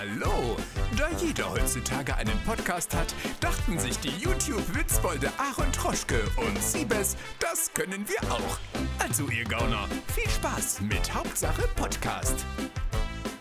Hallo! Da jeder heutzutage einen Podcast hat, dachten sich die YouTube-Witzbolde Aaron Troschke und Siebes, das können wir auch. Also ihr Gauner, viel Spaß mit Hauptsache Podcast.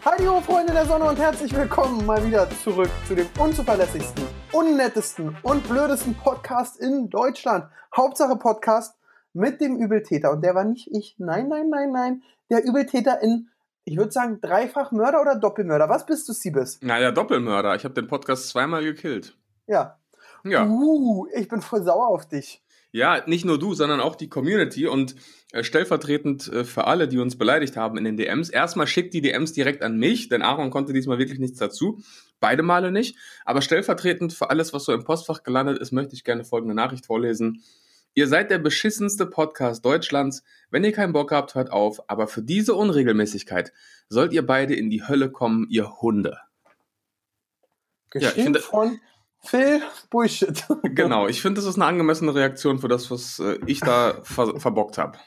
Hallo Freunde der Sonne und herzlich willkommen mal wieder zurück zu dem unzuverlässigsten, unnettesten und blödesten Podcast in Deutschland. Hauptsache Podcast mit dem Übeltäter. Und der war nicht ich. Nein, nein, nein, nein. Der Übeltäter in ich würde sagen, dreifach Mörder oder Doppelmörder. Was bist du, Siebes? Naja, Doppelmörder. Ich habe den Podcast zweimal gekillt. Ja. Ja. Uh, ich bin voll sauer auf dich. Ja, nicht nur du, sondern auch die Community und äh, stellvertretend äh, für alle, die uns beleidigt haben in den DMs. Erstmal schickt die DMs direkt an mich, denn Aaron konnte diesmal wirklich nichts dazu. Beide Male nicht. Aber stellvertretend für alles, was so im Postfach gelandet ist, möchte ich gerne folgende Nachricht vorlesen. Ihr seid der beschissenste Podcast Deutschlands. Wenn ihr keinen Bock habt, hört auf. Aber für diese Unregelmäßigkeit sollt ihr beide in die Hölle kommen, ihr Hunde. Geschrieben ja, finde, von Phil Bullshit. Genau, ich finde, das ist eine angemessene Reaktion für das, was äh, ich da ver verbockt habe.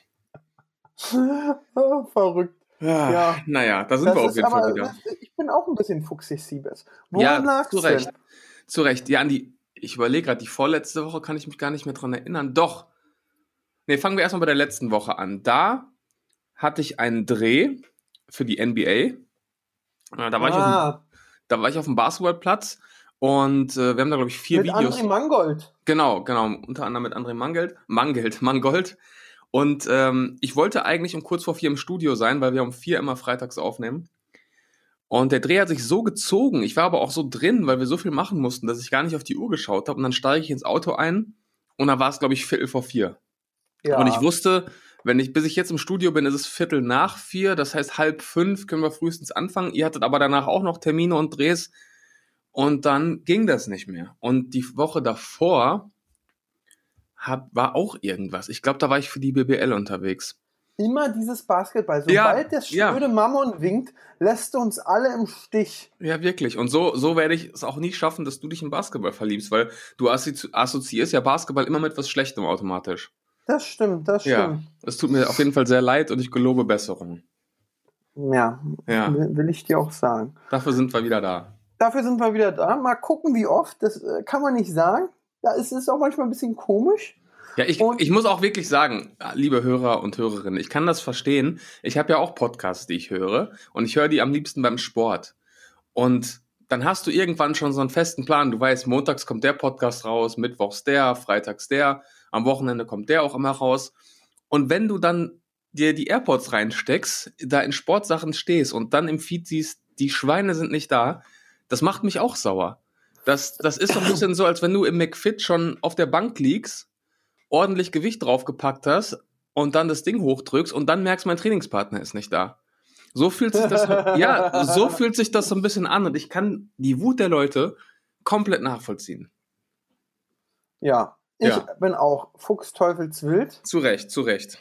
Oh, verrückt. Ja, ja, naja, da sind das wir auf jeden Fall wieder. Ich bin auch ein bisschen fuchsig, Siebes. Woran ja, lag's zu Recht. Denn? Zu Recht. Ja, Andi, ich überlege gerade, die vorletzte Woche kann ich mich gar nicht mehr dran erinnern. Doch. Ne, fangen wir erstmal bei der letzten Woche an. Da hatte ich einen Dreh für die NBA. Äh, da war, ah. ich, auf dem, ah. da war ich auf dem Basketballplatz und äh, wir haben da, glaube ich, vier mit Videos. André Mangold. Genau, genau. Unter anderem mit André Mangeld. Mangeld, Mangold. Und ähm, ich wollte eigentlich um kurz vor vier im Studio sein, weil wir um vier immer freitags aufnehmen. Und der Dreh hat sich so gezogen. Ich war aber auch so drin, weil wir so viel machen mussten, dass ich gar nicht auf die Uhr geschaut habe. Und dann steige ich ins Auto ein und da war es, glaube ich, Viertel vor vier. Ja. Und ich wusste, wenn ich, bis ich jetzt im Studio bin, ist es Viertel nach vier. Das heißt, halb fünf können wir frühestens anfangen. Ihr hattet aber danach auch noch Termine und Drehs. Und dann ging das nicht mehr. Und die Woche davor hab, war auch irgendwas. Ich glaube, da war ich für die BBL unterwegs immer dieses Basketball. Sobald ja, der schnöde ja. Mammon winkt, lässt du uns alle im Stich. Ja, wirklich. Und so, so werde ich es auch nie schaffen, dass du dich in Basketball verliebst, weil du assoziierst ja Basketball immer mit was Schlechtem automatisch. Das stimmt, das stimmt. Ja, es tut mir auf jeden Fall sehr leid und ich gelobe Besserung. Ja, ja. will ich dir auch sagen. Dafür sind wir wieder da. Dafür sind wir wieder da. Mal gucken, wie oft. Das äh, kann man nicht sagen. Ist es auch manchmal ein bisschen komisch. Ja, ich, ich muss auch wirklich sagen, liebe Hörer und Hörerinnen, ich kann das verstehen. Ich habe ja auch Podcasts, die ich höre und ich höre die am liebsten beim Sport. Und dann hast du irgendwann schon so einen festen Plan. Du weißt, montags kommt der Podcast raus, mittwochs der, freitags der, am Wochenende kommt der auch immer raus. Und wenn du dann dir die AirPods reinsteckst, da in Sportsachen stehst und dann im Feed siehst, die Schweine sind nicht da, das macht mich auch sauer. Das, das ist so ein bisschen so, als wenn du im McFit schon auf der Bank liegst ordentlich Gewicht draufgepackt hast und dann das Ding hochdrückst und dann merkst, mein Trainingspartner ist nicht da. So fühlt sich das, ja, so fühlt sich das so ein bisschen an und ich kann die Wut der Leute komplett nachvollziehen. Ja, ich ja. bin auch Fuchsteufelswild. Zu Recht, zu Recht.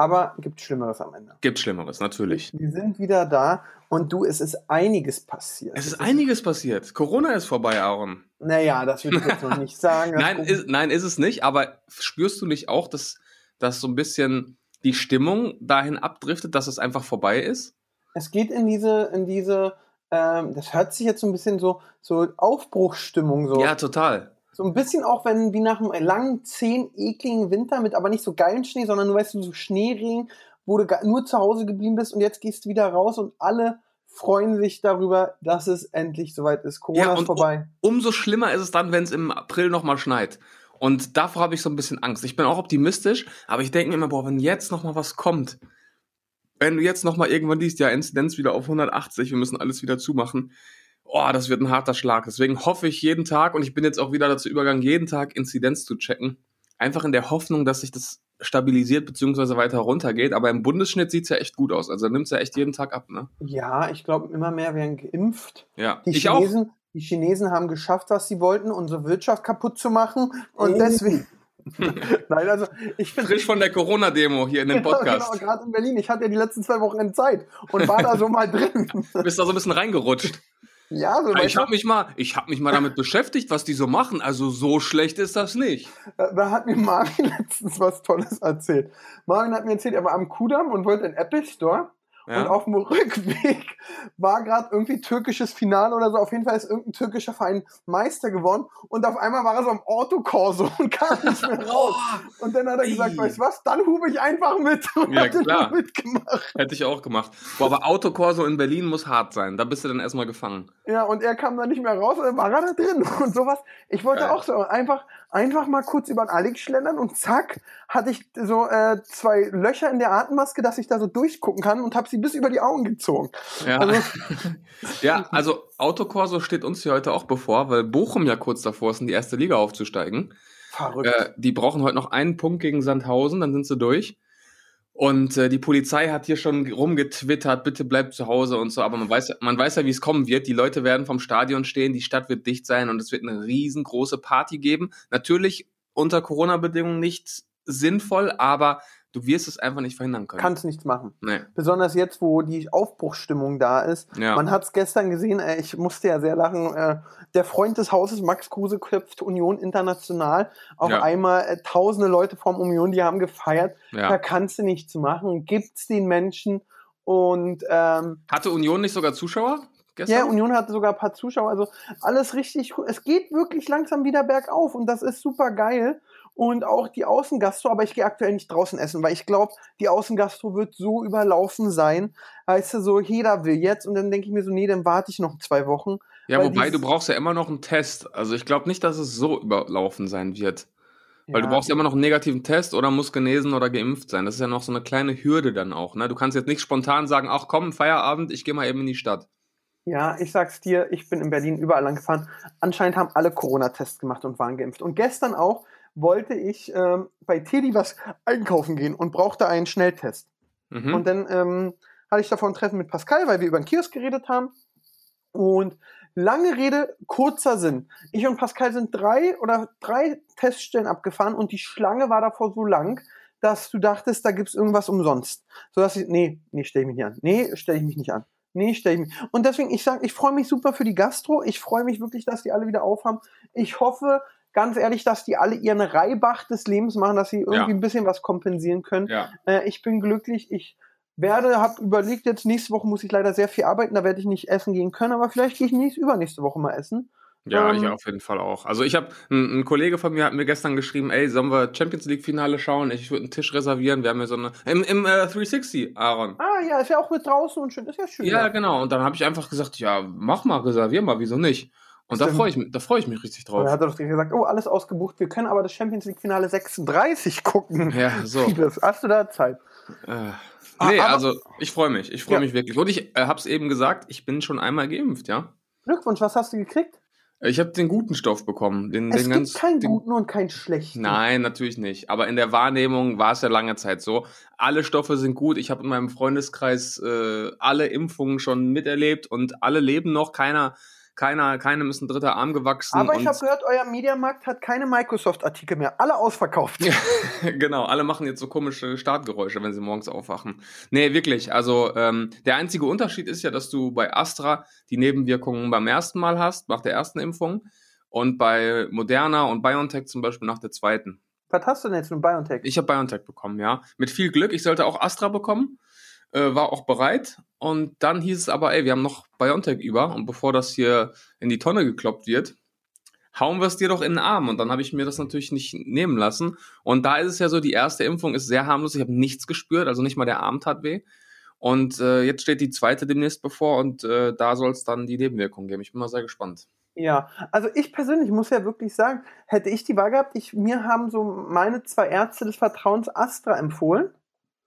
Aber gibt Schlimmeres am Ende. Gibt Schlimmeres, natürlich. Wir sind wieder da und du, es ist einiges passiert. Es ist einiges passiert. Corona ist vorbei, Aaron. Naja, das würde ich jetzt noch nicht sagen. nein, ist, nein, ist es nicht, aber spürst du nicht auch, dass, dass so ein bisschen die Stimmung dahin abdriftet, dass es einfach vorbei ist? Es geht in diese, in diese, ähm, das hört sich jetzt so ein bisschen so, so Aufbruchsstimmung so. Ja, total. So ein bisschen auch, wenn wie nach einem langen, zehn, ekligen Winter mit aber nicht so geilen Schnee, sondern nur, weißt du, so Schneeregen, wo du nur zu Hause geblieben bist und jetzt gehst du wieder raus und alle freuen sich darüber, dass es endlich soweit ist. Corona ja, ist vorbei. Um, umso schlimmer ist es dann, wenn es im April nochmal schneit. Und davor habe ich so ein bisschen Angst. Ich bin auch optimistisch, aber ich denke mir immer, boah, wenn jetzt nochmal was kommt, wenn du jetzt nochmal irgendwann liest, ja, Inzidenz wieder auf 180, wir müssen alles wieder zumachen, oh, das wird ein harter Schlag. Deswegen hoffe ich jeden Tag, und ich bin jetzt auch wieder dazu übergegangen, jeden Tag Inzidenz zu checken. Einfach in der Hoffnung, dass sich das stabilisiert bzw. weiter runtergeht. Aber im Bundesschnitt sieht es ja echt gut aus. Also nimmt es ja echt jeden Tag ab, ne? Ja, ich glaube, immer mehr werden geimpft. Ja, die ich Chinesen, auch. Die Chinesen haben geschafft, was sie wollten, unsere Wirtschaft kaputt zu machen. Und oh. deswegen. Nein, also ich finde. Frisch von der Corona-Demo hier in dem Podcast. genau, gerade in Berlin. Ich hatte ja die letzten zwei Wochen Zeit und war da so mal drin. Bist da so ein bisschen reingerutscht. Ja, so ich habe mich mal, ich habe mich mal damit beschäftigt, was die so machen. Also so schlecht ist das nicht. Da hat mir Marvin letztens was Tolles erzählt. Marvin hat mir erzählt, er war am Kudamm und wollte in Apple Store Ja. Und auf dem Rückweg war gerade irgendwie türkisches Finale oder so. Auf jeden Fall ist irgendein türkischer Verein Meister geworden. Und auf einmal war er so am Autokorso und kam nicht mehr raus. Und dann hat er gesagt, Ey. weißt du was, dann hube ich einfach mit. Und Ja, hat klar. mitgemacht. Hätte ich auch gemacht. Boah, aber Autokorso in Berlin muss hart sein. Da bist du dann erstmal gefangen. Ja, und er kam dann nicht mehr raus und dann war er da drin und sowas. Ich wollte Geil. auch so einfach, einfach mal kurz über den Alex schlendern und zack, hatte ich so äh, zwei Löcher in der Atemmaske, dass ich da so durchgucken kann und habe sie bis über die Augen gezogen. Ja. Also- ja, also Autokorso steht uns hier heute auch bevor, weil Bochum ja kurz davor ist, in die erste Liga aufzusteigen. Verrückt. Äh, die brauchen heute noch einen Punkt gegen Sandhausen, dann sind sie durch. Und äh, die Polizei hat hier schon rumgetwittert, bitte bleibt zu Hause und so, aber man weiß, man weiß ja, wie es kommen wird. Die Leute werden vom Stadion stehen, die Stadt wird dicht sein und es wird eine riesengroße Party geben. Natürlich unter Corona-Bedingungen nicht sinnvoll, aber du wirst es einfach nicht verhindern können. Kannst nichts machen. nee. Besonders jetzt, wo die Aufbruchsstimmung da ist. Ja. Man hat es gestern gesehen, äh, ich musste ja sehr lachen. Äh, der Freund des Hauses, Max Kruse, köpft Union international. Auf Ja. einmal äh, tausende Leute vom Union, die haben gefeiert. Da ja. kannst du nichts machen. Gibt's den Menschen. Und ähm, Hatte Union nicht sogar Zuschauer gestern? ja, Union hatte sogar ein paar Zuschauer. Also alles richtig. cool. Es geht wirklich langsam wieder bergauf und das ist super geil. Und auch die Außengastro, aber ich gehe aktuell nicht draußen essen, weil ich glaube, die Außengastro wird so überlaufen sein. Weißt du, so jeder will jetzt und dann denke ich mir so, nee, dann warte ich noch zwei Wochen. Ja, wobei du brauchst ja immer noch einen Test. Also ich glaube nicht, dass es so überlaufen sein wird. Weil du Ja. brauchst ja immer noch einen negativen Test oder musst genesen oder geimpft sein. Das ist ja noch so eine kleine Hürde dann auch. Ne? Du kannst jetzt nicht spontan sagen, ach komm, Feierabend, ich gehe mal eben in die Stadt. Ja, ich sag's dir, ich bin in Berlin überall lang gefahren. Anscheinend haben alle Corona-Tests gemacht und waren geimpft. Und gestern auch wollte ich ähm, bei Teddy was einkaufen gehen und brauchte einen Schnelltest. Mhm. Und dann ähm, hatte ich davon ein Treffen mit Pascal, weil wir über den Kiosk geredet haben. Und lange Rede, kurzer Sinn. Ich und Pascal sind drei oder drei Teststellen abgefahren und die Schlange war davor so lang, dass du dachtest, da gibt's irgendwas umsonst. So dass ich, nee, nee, stell ich mich nicht an. Nee, stell ich mich nicht an. Nee, stell ich mich. Und deswegen, ich sage, ich freue mich super für die Gastro. Ich freue mich wirklich, dass die alle wieder aufhaben. Ich hoffe, ganz ehrlich, dass die alle ihren Reibach des Lebens machen, dass sie irgendwie Ja. ein bisschen was kompensieren können. ja. Äh, ich bin glücklich. Ich werde, habe überlegt, jetzt nächste Woche muss ich leider sehr viel arbeiten, da werde ich nicht essen gehen können, aber vielleicht gehe ich nächste, übernächste Woche mal essen. Ja, Ähm, ich auf jeden Fall auch. Also ich habe, ein, ein Kollege von mir hat mir gestern geschrieben, ey, sollen wir Champions League Finale schauen? Ich würde einen Tisch reservieren. Wir haben ja so eine, im, im äh, 360, Aaron. Ah ja, ist ja auch mit draußen und schön, ist ja schön. Ja, genau. Und dann habe ich einfach gesagt, ja, mach mal, reservier mal, wieso nicht? Und da Stimmt. freue ich, mich- da freue ich mich richtig drauf. hat er doch direkt gesagt, oh, alles ausgebucht, wir können aber das Champions League Finale 36 gucken. Ja, so. Hast du da Zeit? Äh, Ah, nee, aber- also ich freue mich. Ich freue Ja. mich wirklich. Und ich äh, habe es eben gesagt, ich bin schon einmal geimpft, ja. Glückwunsch, was hast du gekriegt? Ich habe den guten Stoff bekommen. Den, Es den gibt ganz, keinen den, guten und keinen schlechten. Nein, natürlich nicht. Aber in der Wahrnehmung war es ja lange Zeit so. Alle Stoffe sind gut. Ich habe in meinem Freundeskreis äh, alle Impfungen schon miterlebt und alle leben noch. Keiner, keiner, keinem ist ein dritter Arm gewachsen. Aber ich habe gehört, euer Mediamarkt hat keine Microsoft-Artikel mehr. Alle ausverkauft. Genau, alle machen jetzt so komische Startgeräusche, wenn sie morgens aufwachen. Nee, wirklich. Also ähm, der einzige Unterschied ist ja, dass du bei Astra die Nebenwirkungen beim ersten Mal hast, nach der ersten Impfung, und bei Moderna und BioNTech zum Beispiel nach der zweiten. Was hast du denn jetzt mit BioNTech? Ich habe BioNTech bekommen, ja. Mit viel Glück. Ich sollte auch Astra bekommen, äh, war auch bereit. Und dann hieß es aber, ey, wir haben noch BioNTech über. Und bevor das hier in die Tonne gekloppt wird, hauen wir es dir doch in den Arm. Und dann habe ich mir das natürlich nicht nehmen lassen. Und da ist es ja so, die erste Impfung ist sehr harmlos. Ich habe nichts gespürt, also nicht mal der Arm tat weh. Und äh, jetzt steht die zweite demnächst bevor und äh, da soll es dann die Nebenwirkungen geben. Ich bin mal sehr gespannt. Ja, also ich persönlich muss ja wirklich sagen, hätte ich die Wahl gehabt, ich, mir haben so meine zwei Ärzte des Vertrauens Astra empfohlen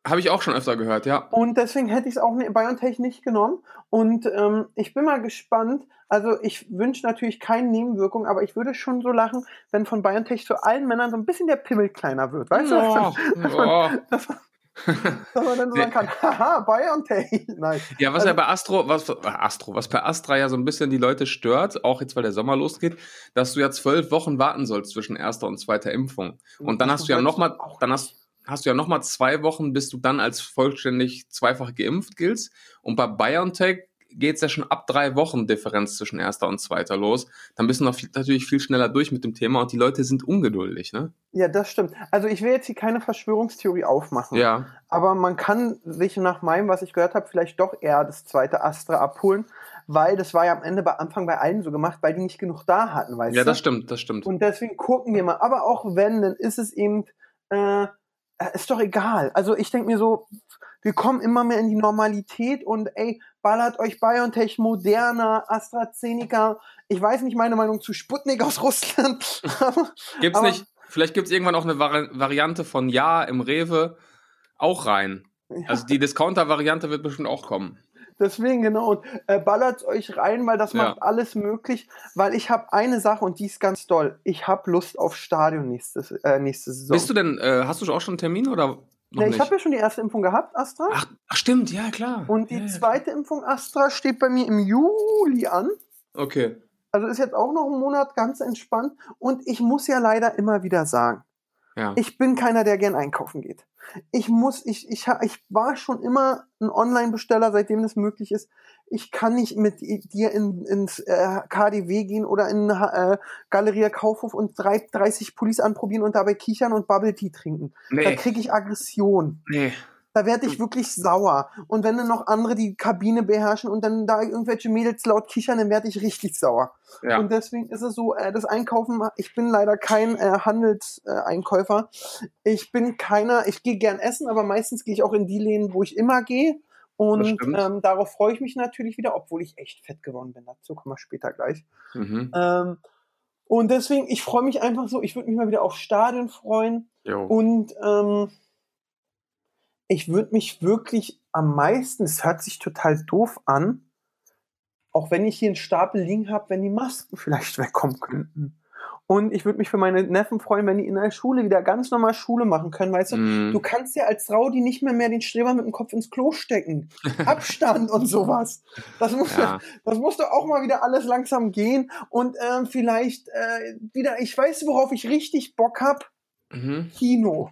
Habe ich auch schon öfter gehört, ja. und deswegen hätte ich es auch ne- BioNTech nicht genommen und ähm, ich bin mal gespannt, also ich wünsche natürlich keine Nebenwirkungen, aber ich würde schon so lachen, wenn von BioNTech zu allen Männern so ein bisschen der Pimmel kleiner wird, weißt Oh, du? oh. Dass man, dass man dann so sagen kann, haha, BioNTech, nein. Ja, was Also- ja bei Astro, was äh, Astro, was bei Astra ja so ein bisschen die Leute stört, auch jetzt weil der Sommer losgeht, dass du ja zwölf Wochen warten sollst zwischen erster und zweiter Impfung. Und dann hast du ja hört noch mal, auch dann hast, hast du ja noch mal zwei Wochen, bis du dann als vollständig zweifach geimpft giltst. Und bei BioNTech geht es ja schon ab drei Wochen Differenz zwischen erster und zweiter los. Dann bist du noch viel, natürlich viel schneller durch mit dem Thema und die Leute sind ungeduldig, ne? Ja, das stimmt. Also ich will jetzt hier keine Verschwörungstheorie aufmachen. Ja. Aber man kann sich nach meinem, was ich gehört habe, vielleicht doch eher das zweite Astra abholen, weil das war ja am Ende bei Anfang bei allen so gemacht, weil die nicht genug da hatten, weißt Ja, du? das stimmt, das stimmt. Und deswegen gucken wir mal. Aber auch wenn, dann ist es eben, äh, ist doch egal. Also ich denke mir so, wir kommen immer mehr in die Normalität und ey, ballert euch BioNTech, Moderna, AstraZeneca. Ich weiß nicht meine Meinung zu Sputnik aus Russland. aber- Gibt's aber- nicht, vielleicht gibt's irgendwann auch eine Vari Variante von Ja im Rewe auch rein. Also die Discounter-Variante wird bestimmt auch kommen. Deswegen genau und äh, ballert euch rein, weil das Ja. macht alles möglich. Weil ich habe eine Sache und die ist ganz doll. Ich habe Lust auf Stadion nächstes, äh, nächste Saison. Bist du denn, äh, hast du auch schon einen Termin oder ja, ich habe ja schon die erste Impfung gehabt, Astra. Ach, ach, stimmt, ja, klar. Und die ja. zweite Impfung Astra steht bei mir im Juli an. Okay. Also ist jetzt auch noch ein Monat ganz entspannt. Und ich muss ja leider immer wieder sagen, Ja. ich bin keiner, der gern einkaufen geht. Ich muss, ich, ich, ich war schon immer ein Online-Besteller, seitdem das möglich ist. Ich kann nicht mit dir in, ins äh, KDW gehen oder in äh, Galeria Kaufhof und drei, 30 Pullis anprobieren und dabei kichern und Bubble Tea trinken. Da Nee, kriege ich Aggression. nee. Da werde ich wirklich sauer. Und wenn dann noch andere die Kabine beherrschen und dann da irgendwelche Mädels laut kichern, dann werde ich richtig sauer. Ja. Und deswegen ist es so, äh, das Einkaufen, ich bin leider kein äh, Handelseinkäufer. ich bin keiner, ich gehe gern essen, aber meistens gehe ich auch in die Läden, wo ich immer gehe. Und ähm, darauf freue ich mich natürlich wieder, obwohl ich echt fett geworden bin. Dazu kommen wir später gleich. Mhm. Ähm, und deswegen, ich freue mich einfach so, ich würde mich mal wieder auf Stadion freuen. Jo. Und ähm, ich würde mich wirklich am meisten, es hört sich total doof an, auch wenn ich hier einen Stapel liegen habe, wenn die Masken vielleicht wegkommen könnten. Und ich würde mich für meine Neffen freuen, wenn die in der Schule wieder ganz normal Schule machen können, weißt du? Mhm. Du kannst ja als Frau die nicht mehr mehr den Streber mit dem Kopf ins Klo stecken. Abstand und sowas. Das muss, Ja. das muss doch auch mal wieder alles langsam gehen. Und ähm, vielleicht äh, wieder, ich weiß, worauf ich richtig Bock hab. Mhm. Kino.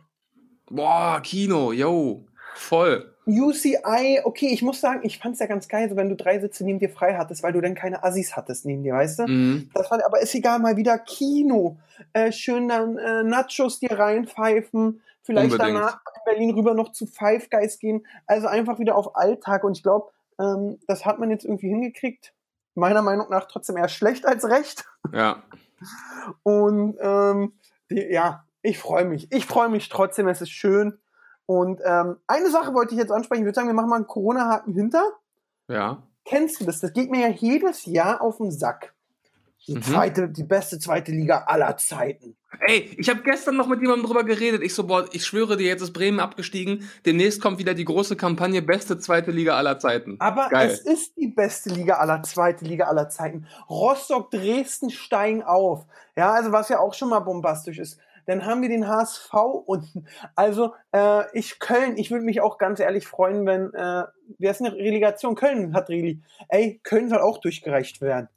Boah, Kino, yo. Voll. UCI, okay, ich muss sagen, ich fand's ja ganz geil, so wenn du drei Sitze neben dir frei hattest, weil du dann keine Assis hattest neben dir, weißt du? Mhm. Das war, aber ist egal, mal wieder Kino. Äh, schön dann äh, Nachos dir reinpfeifen, vielleicht Unbedingt. danach in Berlin rüber noch zu Five Guys gehen. Also einfach wieder auf Alltag. Und ich glaube, ähm, das hat man jetzt irgendwie hingekriegt. Meiner Meinung nach trotzdem eher schlecht als recht. Ja. Und ähm, die, ja, ich freue mich. Ich freue mich trotzdem, es ist schön. Und ähm, eine Sache wollte ich jetzt ansprechen. Ich würde sagen, wir machen mal einen Corona-Haken hinter. Ja. Kennst du das? Das geht mir ja jedes Jahr auf den Sack. Die, Mhm. zweite, die beste zweite Liga aller Zeiten. Ey, ich habe gestern noch mit jemandem drüber geredet. Ich so, boah, ich schwöre dir, jetzt ist Bremen abgestiegen. Demnächst kommt wieder die große Kampagne Beste zweite Liga aller Zeiten. Aber Geil. es ist die beste Liga aller, zweite Liga aller Zeiten. Rostock, Dresden steigen auf. Ja, also was ja auch schon mal bombastisch ist. Dann haben wir den HSV unten. Also äh, ich Köln, ich würde mich auch ganz ehrlich freuen, wenn äh, wer ist eine Relegation? Köln hat Reli. Ey, Köln soll auch durchgereicht werden.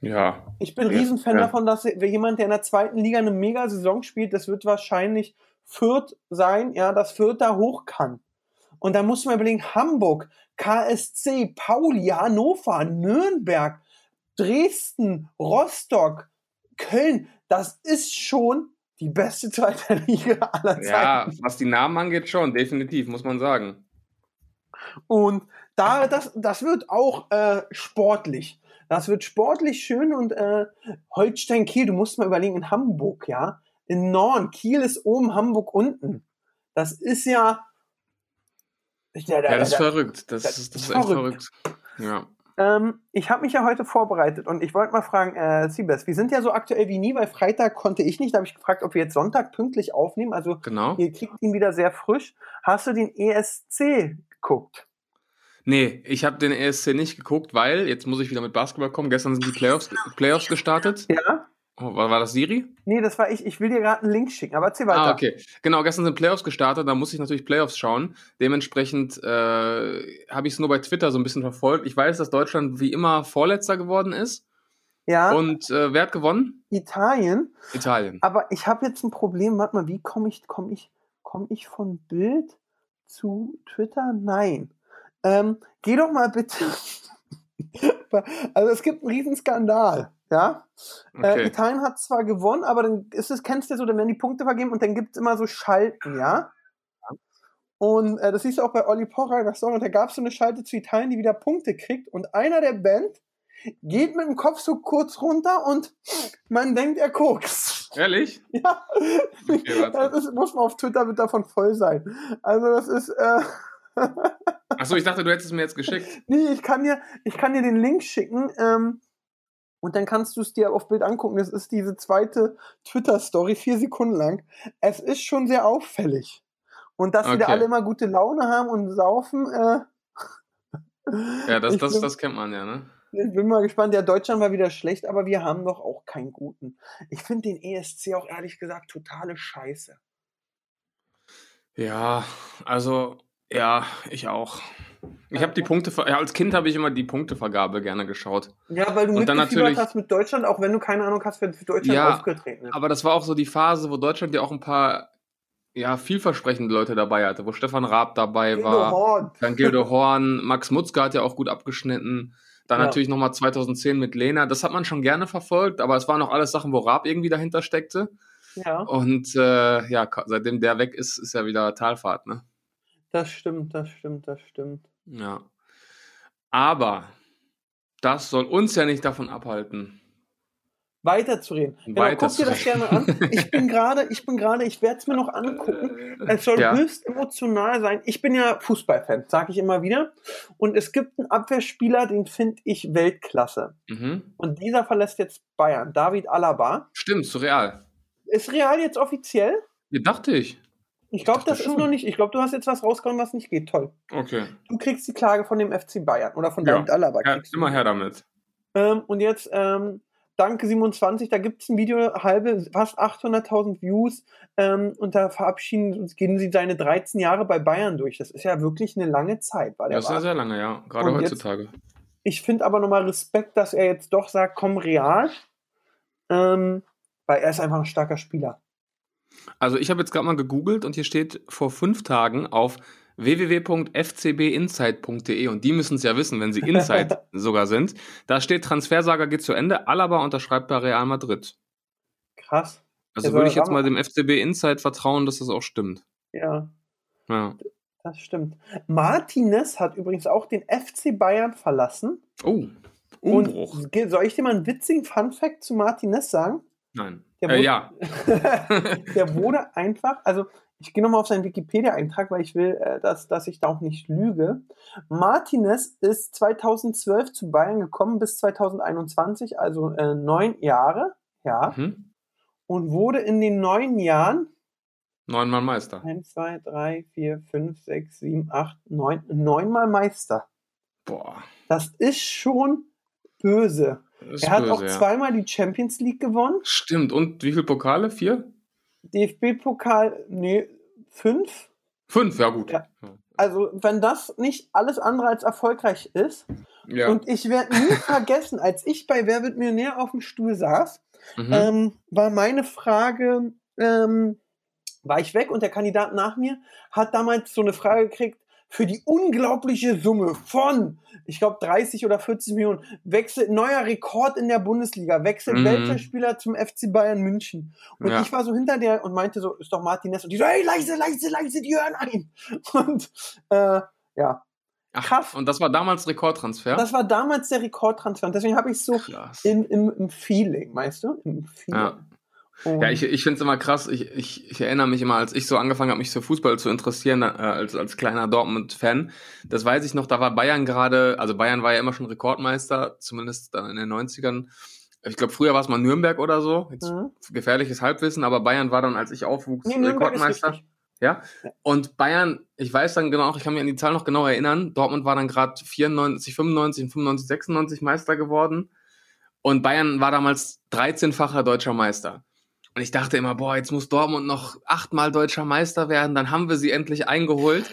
Ja. Ich bin Ja, Riesenfan ja. davon, dass jemand, der in der zweiten Liga eine Mega-Saison spielt, das wird wahrscheinlich Fürth sein, ja, dass Fürth da hoch kann. Und da muss man überlegen, Hamburg, KSC, Pauli, Hannover, Nürnberg, Dresden, Rostock, Köln, das ist schon die beste zweite Liga aller Ja, Zeiten. was die Namen angeht, schon, definitiv, muss man sagen. Und da, das, das wird auch äh, sportlich. Das wird sportlich schön und äh, Holstein Kiel, du musst mal überlegen, in Hamburg, ja. In Norden, Kiel ist oben, Hamburg unten. Das ist ja. Ja, da- Ja, das ist da- verrückt. Das, das ist, das ist ist echt verrückt. verrückt. Ja. Ähm, ich habe mich ja heute vorbereitet und ich wollte mal fragen, äh, Siebes, wir sind ja so aktuell wie nie, weil Freitag konnte ich nicht. Da habe ich gefragt, ob wir jetzt Sonntag pünktlich aufnehmen. Also Genau. ihr kriegt ihn wieder sehr frisch. Hast du den ESC geguckt? Nee, ich habe den ESC nicht geguckt, weil, jetzt muss ich wieder mit Basketball kommen, gestern sind die Playoffs, Playoffs gestartet. Ja? Oh, war, war das Siri? Nee, das war ich. Ich will dir gerade einen Link schicken, aber erzähl weiter. Ah, okay. Genau, gestern sind Playoffs gestartet, da muss ich natürlich Playoffs schauen. Dementsprechend äh, habe ich es nur bei Twitter so ein bisschen verfolgt. Ich weiß, dass Deutschland wie immer Vorletzter geworden ist. Ja, Und äh, wer hat gewonnen? Italien. Italien. Aber ich habe jetzt ein Problem. Warte mal, wie komme ich, komme ich, komme ich von Bild zu Twitter? Nein. Ähm, geh doch mal bitte. Also es gibt einen Riesenskandal, ja. Äh, Okay. Italien hat zwar gewonnen, aber dann ist es, kennst du so, dann werden die Punkte vergeben und dann gibt es immer so Schalten, ja. Und äh, das siehst du auch bei Olli Pocher in der Story. Und da gab es so eine Schalte zu Italien, die wieder Punkte kriegt. Und einer der Band geht mit dem Kopf so kurz runter und man denkt, er guckt. Ehrlich? Ja, Okay, das ist, muss man auf Twitter wird davon voll sein. Also das ist, äh, Achso, ich dachte, du hättest es mir jetzt geschickt. nee, ich kann dir, ich kann dir den Link schicken ähm, und dann kannst du es dir auf Bild angucken. Das ist diese zweite Twitter-Story, vier Sekunden lang. Es ist schon sehr auffällig. Und dass sie da Okay. alle immer gute Laune haben und saufen, äh, Ja, das, das, bin- das kennt man ja, ne? ich bin mal gespannt. Ja, Deutschland war wieder schlecht, aber wir haben doch auch keinen guten. Ich finde den ESC auch ehrlich gesagt totale Scheiße. Ja, also, ja, ich auch. Ich habe die Punkte, ja, als Kind habe ich immer die Punktevergabe gerne geschaut. Ja, weil du Und dann natürlich- hast mit Deutschland, auch wenn du keine Ahnung hast, wer für Deutschland Ja, aufgetreten ist. Aber das war auch so die Phase, wo Deutschland ja auch ein paar, ja, vielversprechende Leute dabei hatte, wo Stefan Raab dabei Gildo war. Horn. Dann Gildo Horn, Max Mutzke hat ja auch gut abgeschnitten. Dann Ja. natürlich nochmal 2010 mit Lena. Das hat man schon gerne verfolgt, aber es waren auch alles Sachen, wo Raab irgendwie dahinter steckte. Ja, Und äh, ja, seitdem der weg ist, ist ja wieder Talfahrt, ne? das stimmt, das stimmt, das stimmt. Ja. Aber das soll uns ja nicht davon abhalten. Weiterzureden. Genau, guck dir das gerne an. Ich bin gerade, ich bin gerade, ich werde es mir noch angucken. Es soll Ja. höchst emotional sein. Ich bin ja Fußballfan, sage ich immer wieder. Und es gibt einen Abwehrspieler, den finde ich Weltklasse. Mhm. Und dieser verlässt jetzt Bayern. David Alaba. Stimmt, surreal. Ist Real jetzt offiziell? Ja, dachte ich. Ich glaube, das ist schon. noch nicht. Ich glaube, du hast jetzt was rausgehauen, was nicht geht. Toll. Okay. Du kriegst die Klage von dem FC Bayern oder von Ja. David Alaba. Ja, kriegst du. immer her damit. Ähm, und jetzt, ähm, danke 27, da gibt es ein Video, halbe, fast 800.000 Views. Ähm, und da verabschieden, gehen sie seine 13 Jahre bei Bayern durch. Das ist ja wirklich eine lange Zeit, weil er Das ist ja war. sehr lange, ja. Gerade Und jetzt- heutzutage. Ich finde aber nochmal Respekt, dass er jetzt doch sagt, komm real. Ähm, weil er ist einfach ein starker Spieler. Also ich habe jetzt gerade mal gegoogelt und hier steht vor fünf Tagen auf www.fcbinsight.de und die müssen es ja wissen, wenn sie Insight sogar sind. Da steht Transfersager geht zu Ende, Alaba unterschreibt bei Real Madrid. Krass. Also würde ich jetzt mal dem FCB Insight vertrauen, dass das auch stimmt. Ja, Ja. das stimmt. Martinez hat übrigens auch den FC Bayern verlassen. Oh, Umbruch. Und soll ich dir mal einen witzigen Fun-Fact zu Martinez sagen? Nein. Der Äh, wurde- ja. der wurde einfach, also ich gehe nochmal auf seinen Wikipedia-Eintrag, weil ich will, äh, dass, dass ich da auch nicht lüge. Martinez ist 2012 zu Bayern gekommen bis 2021, also äh, neun Jahre, ja, Mhm. und wurde in den neun Jahren Neunmal Meister. 1, 2, 3, 4, 5, 6, 7, 8, 9, neunmal Meister. Boah. Das ist schon böse. Ist er hat böse, auch zweimal die Champions League gewonnen. Stimmt. Und wie viele Pokale? Vier? DFB-Pokal, nee, fünf. Fünf, ja gut. Ja. Also, wenn das nicht alles andere als erfolgreich ist, Ja. und ich werde nie vergessen, als ich bei Wer wird Millionär auf dem Stuhl saß, mhm. ähm, war meine Frage, ähm, war ich weg und der Kandidat nach mir hat damals so eine Frage gekriegt, für die unglaubliche Summe von, ich glaube, 30 oder 40 Millionen, wechselt neuer Rekord in der Bundesliga, wechselt Mhm. welcher Spieler zum FC Bayern München. Und Ja. ich war so hinter der und meinte so, ist doch Martinez. Und die so, hey, leise, leise, leise, die hören ein. Und äh, ja, Ach, krass. Und das war damals Rekordtransfer? das war damals der Rekordtransfer. Und deswegen habe ich es so im, im, im Feeling, weißt du? Im Feeling. Ja. Und- Ja, ich, ich finde es immer krass. Ich, ich, ich erinnere mich immer, als ich so angefangen habe, mich für Fußball zu interessieren, äh, als, als kleiner Dortmund-Fan. Das weiß ich noch, da war Bayern gerade, also Bayern war ja immer schon Rekordmeister, zumindest dann in den 90ern. Ich glaube, früher war es mal Nürnberg oder so. Jetzt Mhm. gefährliches Halbwissen, aber Bayern war dann, als ich aufwuchs, Nee, Rekordmeister. richtig. Ja. Und Bayern, ich weiß dann genau, ich kann mich an die Zahl noch genau erinnern. Dortmund war dann gerade 94, 95, 95, 96 Meister geworden. Und Bayern war damals 13-facher deutscher Meister. Und ich dachte immer, boah, jetzt muss Dortmund noch achtmal deutscher Meister werden, dann haben wir sie endlich eingeholt.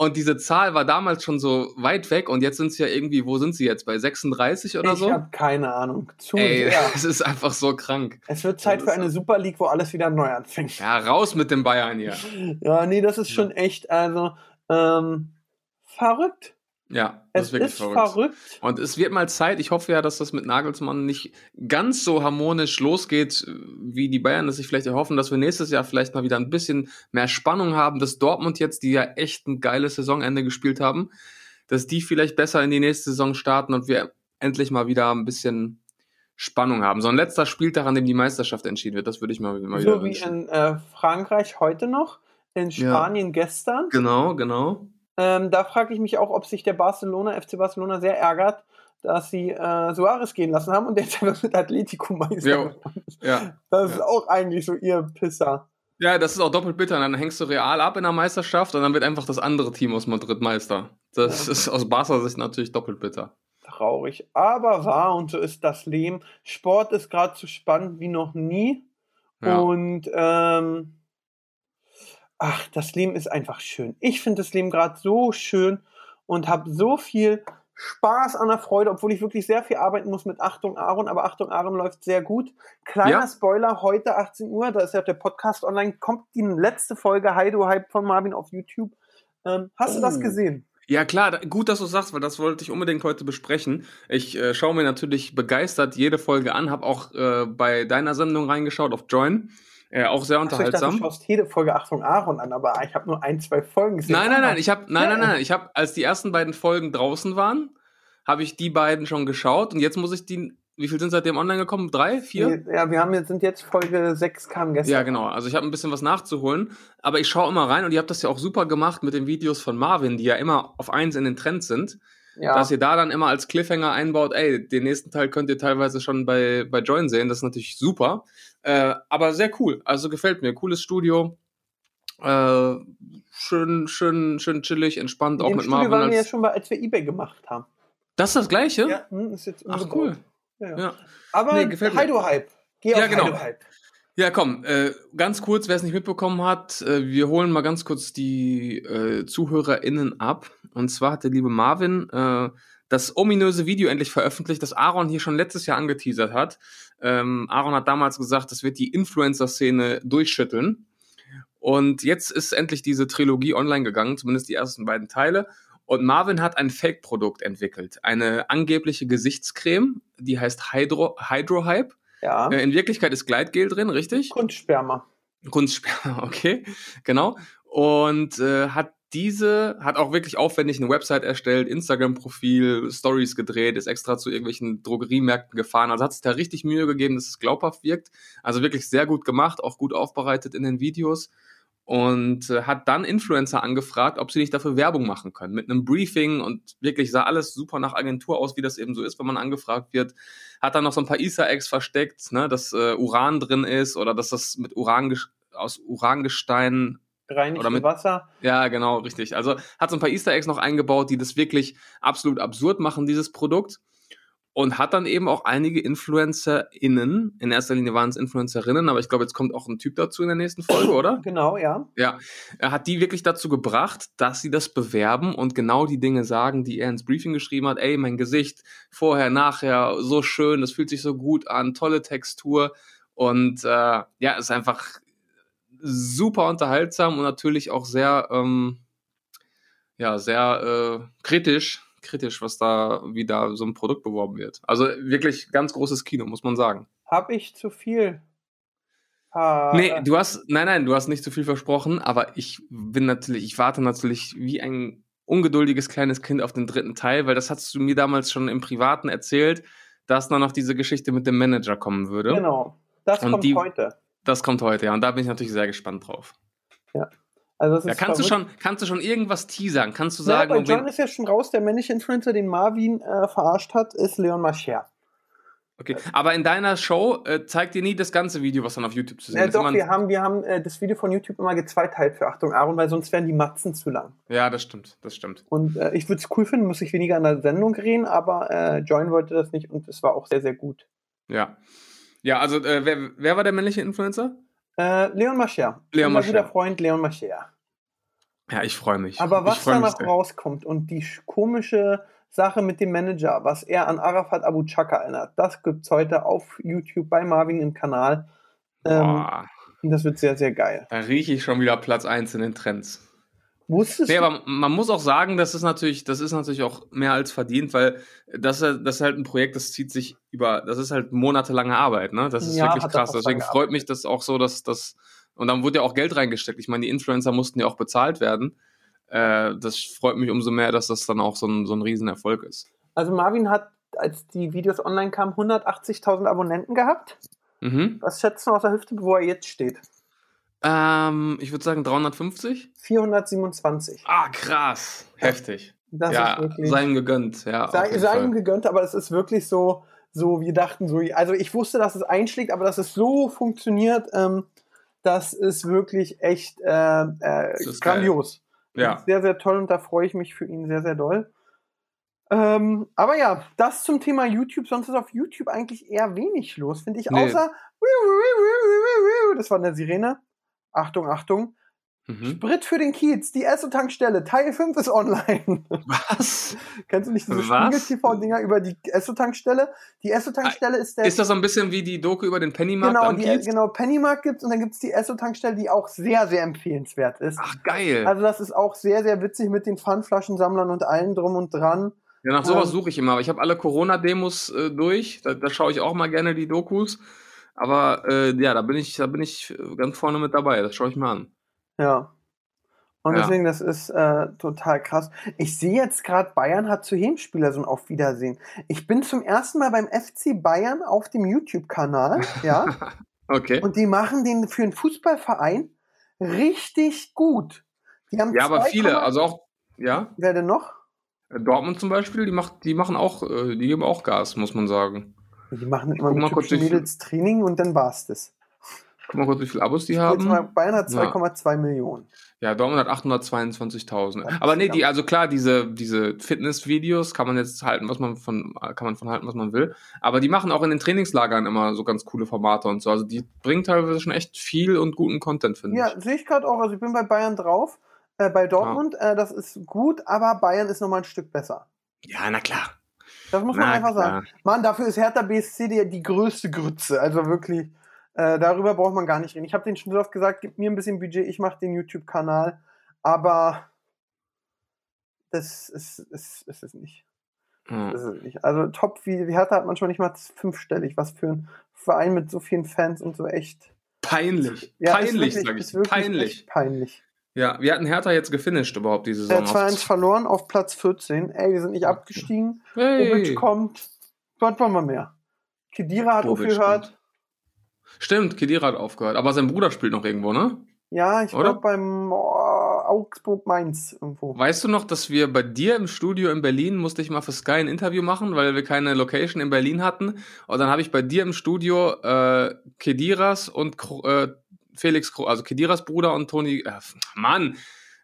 Und diese Zahl war damals schon so weit weg und jetzt sind sie ja irgendwie, wo sind sie jetzt? Bei 36 oder ich so? habe keine Ahnung. Zu Ey, sehr. das ist einfach so krank. Es wird Zeit für eine Super League, wo alles wieder neu anfängt. Ja, raus mit den Bayern hier. Ja, nee, das ist schon echt, also, ähm, verrückt. Ja, das Es ist wirklich ist verrückt. verrückt. Und es wird mal Zeit, ich hoffe ja, dass das mit Nagelsmann nicht ganz so harmonisch losgeht, wie die Bayern das sich vielleicht erhoffen, dass wir nächstes Jahr vielleicht mal wieder ein bisschen mehr Spannung haben, dass Dortmund jetzt, die ja echt ein geiles Saisonende gespielt haben, dass die vielleicht besser in die nächste Saison starten und wir endlich mal wieder ein bisschen Spannung haben. So ein letzter Spieltag, an dem die Meisterschaft entschieden wird, das würde ich mal, mal wieder So wie wünschen. in äh, Frankreich heute noch, in Ja. Spanien gestern. Genau, genau. Ähm, da frage ich mich auch, ob sich der Barcelona, FC Barcelona sehr ärgert, dass sie äh, Suarez gehen lassen haben und jetzt einfach mit Atletico Meister. Ja. ist. Ja. Das ist Ja. auch eigentlich so ihr Pisser. Ja, das ist auch doppelt bitter. Dann hängst du Real ab in der Meisterschaft und dann wird einfach das andere Team aus Madrid Meister. Das Ja. ist aus Barca-Sicht natürlich doppelt bitter. Traurig, aber wahr und so ist das Leben. Sport ist gerade so spannend wie noch nie. Ja. Und ähm, ach, das Leben ist einfach schön. Ich finde das Leben gerade so schön und habe so viel Spaß an der Freude, obwohl ich wirklich sehr viel arbeiten muss mit Achtung Aaron, aber Achtung Aaron läuft sehr gut. Kleiner Ja. Spoiler, heute 18 Uhr, da ist ja der Podcast online, kommt die letzte Folge Heido Hype von Marvin auf YouTube. Ähm, hast du das Oh. gesehen? Ja, klar, da, gut, dass du sagst, weil das wollte ich unbedingt heute besprechen. Ich äh, schaue mir natürlich begeistert jede Folge an, habe auch äh, bei deiner Sendung reingeschaut auf Join. Äh, auch sehr Achso, ich dachte, unterhaltsam. du schaust jede Folge Achtung Aaron an, aber ich habe nur ein, zwei Folgen gesehen. Nein, nein, nein, ich habe nein, nein, nein, ich habe als die ersten beiden Folgen draußen waren, habe ich die beiden schon geschaut und jetzt muss ich die wie viel sind seitdem online gekommen? Drei, vier? Ja, wir haben jetzt, sind jetzt Folge 6 kam gestern. Ja, genau. Also ich habe ein bisschen was nachzuholen, aber ich schaue immer rein und ihr habt das ja auch super gemacht mit den Videos von Marvin, die ja immer auf eins in den Trends sind, Ja. dass ihr da dann immer als Cliffhanger einbaut, ey, den nächsten Teil könnt ihr teilweise schon bei, bei Join sehen, das ist natürlich super, äh, aber sehr cool, also gefällt mir, cooles Studio, äh, schön, schön, schön chillig, entspannt, auch Im mit Studio Marvin waren wir ja schon bei, als wir Ebay gemacht haben. Das ist das Gleiche? Ja, hm, ist jetzt Ach cool. Ja. Ja. Aber Nee, gefällt mir. Heido Hype. Geh auf Ja, genau. Heido Hype. Ja, komm, äh, ganz kurz, wer es nicht mitbekommen hat, äh, wir holen mal ganz kurz die äh, ZuhörerInnen ab. Und zwar hat der liebe Marvin äh, das ominöse Video endlich veröffentlicht, das Aaron hier schon letztes Jahr angeteasert hat. Ähm, Aaron hat damals gesagt, das wird die Influencer-Szene durchschütteln. Und jetzt ist endlich diese Trilogie online gegangen, zumindest die ersten beiden Teile. Und Marvin hat ein Fake-Produkt entwickelt. Eine angebliche Gesichtscreme, die heißt Hydro, Hydro Hype. Ja. Äh, in Wirklichkeit ist Gleitgel drin, richtig? Kunstsperma. Kunstsperma, okay, genau. Und äh, hat diese, hat auch wirklich aufwendig eine Website erstellt, Instagram-Profil, Stories gedreht, ist extra zu irgendwelchen Drogeriemärkten gefahren. Also hat sich da richtig Mühe gegeben, dass es glaubhaft wirkt. Also wirklich sehr gut gemacht, auch gut aufbereitet in den Videos. Und äh, hat dann Influencer angefragt, ob sie nicht dafür Werbung machen können. Mit einem Briefing und wirklich sah alles super nach Agentur aus, wie das eben so ist, wenn man angefragt wird. Hat dann noch so ein paar Easter Eggs versteckt, ne, dass äh, Uran drin ist oder dass das mit Uran aus Urangestein Reinigtes Oder mit- Wasser. ja, genau, richtig. Also hat so ein paar Easter Eggs noch eingebaut, die das wirklich absolut absurd machen, dieses Produkt. Und hat dann eben auch einige InfluencerInnen, in erster Linie waren es InfluencerInnen, aber ich glaube, jetzt kommt auch ein Typ dazu in der nächsten Folge, oder? Genau, ja. Ja, er hat die wirklich dazu gebracht, dass sie das bewerben und genau die Dinge sagen, die er ins Briefing geschrieben hat. Ey, mein Gesicht, vorher, nachher, so schön, das fühlt sich so gut an, tolle Textur. Und äh, ja, ist einfach super unterhaltsam und natürlich auch sehr, ähm, ja, sehr äh, kritisch, kritisch, was da, wie da so ein Produkt beworben wird. Also wirklich ganz großes Kino, muss man sagen. Hab ich zu viel? Ah, Nee, du hast, nein, nein, du hast nicht zu viel versprochen, aber ich bin natürlich, ich warte natürlich wie ein ungeduldiges kleines Kind auf den dritten Teil, weil das hast du mir damals schon im Privaten erzählt, dass dann noch diese Geschichte mit dem Manager kommen würde. Genau. Das Und kommt die- heute. Das kommt heute, ja, und da bin ich natürlich sehr gespannt drauf. Also das Ja, ist kannst du verrückt. schon, kannst du schon irgendwas teasern? Kannst du Ja, sagen, bei um wen- John ist ja schon raus, der männliche Influencer, den Marvin äh, verarscht hat, ist Leon Mascher. okay. Aber in deiner Show äh, zeigt dir nie das ganze Video, was dann auf YouTube zu sehen Ja, ist. doch, wir haben, wir haben äh, das Video von YouTube immer gezweiteilt für Achtung Aaron, weil sonst wären die Matzen zu lang. ja, das stimmt, das stimmt. Und äh, ich würde es cool finden, muss ich weniger an der Sendung reden, aber äh, Join wollte das nicht und es war auch sehr, sehr gut. Ja. Ja, also äh, wer, wer war der männliche Influencer? Äh, Leon Mascher. Leon Unser Mascher. guter Freund Leon Mascher. Ja, ich freue mich. Aber was mich danach sehr. rauskommt und die sch- komische Sache mit dem Manager, was er an Arafat Abu Chaka erinnert, das gibt es heute auf YouTube bei Marvin im Kanal. Ähm, Boah. und das wird sehr, sehr geil. Da rieche ich schon wieder Platz 1 in den Trends. Wusstest Nee, du? aber man muss auch sagen, das ist natürlich, das ist natürlich auch mehr als verdient, weil das, das ist halt ein Projekt, das zieht sich über, das ist halt monatelange Arbeit, ne? Das ist Ja, wirklich krass. Deswegen freut mich das auch so, dass das, und dann wurde ja auch Geld reingesteckt. Ich meine, die Influencer mussten ja auch bezahlt werden. Äh, das freut mich umso mehr, dass das dann auch so ein, so ein Riesenerfolg ist. Also Marvin hat, als die Videos online kamen, 180.000 Abonnenten gehabt. Mhm. Was schätzt du aus der Hüfte, wo er jetzt steht? Ähm, ich würde sagen 350. 427. Ah, krass. Heftig. Das ja, wirklich. sei ihm gegönnt. Ja, sei, sei ihm gegönnt, aber es ist wirklich so, so, wir dachten so, also ich wusste, dass es einschlägt, aber dass es so funktioniert, ähm, das ist wirklich echt äh, äh, geil. grandios. ja. Sehr, sehr toll und da freue ich mich für ihn sehr, sehr doll. Ähm, aber ja, das zum Thema YouTube. Sonst ist auf YouTube eigentlich eher wenig los, finde ich. Nee. Außer, das war eine Sirene. Achtung, Achtung. Mhm. Sprit für den Kiez, die Esso-Tankstelle, Teil 5 ist online. Was? Kennst du nicht diese? Spiegel-TV-Dinger über die Esso-Tankstelle? Die Esso-Tankstelle ist der. Ist das so ein bisschen wie die Doku über den Pennymarkt genau, am die, Kiez? genau, Pennymarkt gibt's und dann gibt's die Esso-Tankstelle, die auch sehr, sehr empfehlenswert ist. Ach, geil. Also das ist auch sehr, sehr witzig mit den Pfandflaschensammlern und allem drum und dran. ja, nach sowas ähm, suche ich immer. Aber ich habe alle Corona-Demos äh, durch. Da, da schaue ich auch mal gerne die Dokus. Aber äh, ja, da bin ich, da bin ich äh, ganz vorne mit dabei. Das schaue ich mir an. Ja. Und Ja. deswegen, das ist äh, total krass. Ich sehe jetzt gerade, Bayern hat zu Heimspieler so ein Auf Wiedersehen. Ich bin zum ersten Mal beim FC Bayern auf dem YouTube-Kanal, ja. Okay. Und die machen den für einen Fußballverein richtig gut. Die haben ja, aber 2, viele, also auch, ja, Wer denn noch? Dortmund zum Beispiel, die, macht, die machen auch, äh, die geben auch Gas, muss man sagen. Die machen immer mit kurz, Mädels Training und dann war's das. Guck mal kurz, wie viele Abos die haben. mal, Bayern hat Ja. 2,2 Millionen. Ja, Dortmund hat 822.000. Das Aber nee, ja- die, also klar, diese, diese Fitnessvideos kann man jetzt halten, was man von, kann man von halten, was man will. Aber die machen auch in den Trainingslagern immer so ganz coole Formate und so. Also die bringen teilweise schon echt viel und guten Content, finde Ja, ich. sehe ich gerade auch. Also ich bin bei Bayern drauf. Äh, bei Dortmund, äh, das ist gut, aber Bayern ist nochmal ein Stück besser. Ja, na klar. Das muss man Na einfach klar. sagen. Mann, dafür ist Hertha BSC die, die größte Grütze. Also wirklich, äh, darüber braucht man gar nicht reden. Ich habe den schon so oft gesagt, gib mir ein bisschen Budget, ich mache den YouTube-Kanal. Aber das ist, ist, ist es nicht. Ja. Das ist es nicht. Also top, wie, wie Hertha hat manchmal nicht mal fünfstellig. Was für ein Verein mit so vielen Fans und so echt. Peinlich. Ja, peinlich, wirklich- sag ist ich. Peinlich. Peinlich. Ja, wir hatten Hertha jetzt gefinisht überhaupt diese Der Saison. 2-1 verloren auf Platz 14. Ey, wir sind nicht abgestiegen. hey. Bobic kommt. Was wollen wir mehr? Kedira hat Bobic aufgehört. kommt. Stimmt, Kedira hat aufgehört. Aber sein Bruder spielt noch irgendwo, ne? Ja, ich glaube beim oh, Augsburg Mainz irgendwo. Weißt du noch, dass wir bei dir im Studio in Berlin musste ich mal für Sky ein Interview machen, weil wir keine Location in Berlin hatten. Und dann habe ich bei dir im Studio äh, Kediras und äh, Felix, Kro also Kediras Bruder und Toni, äh, Mann,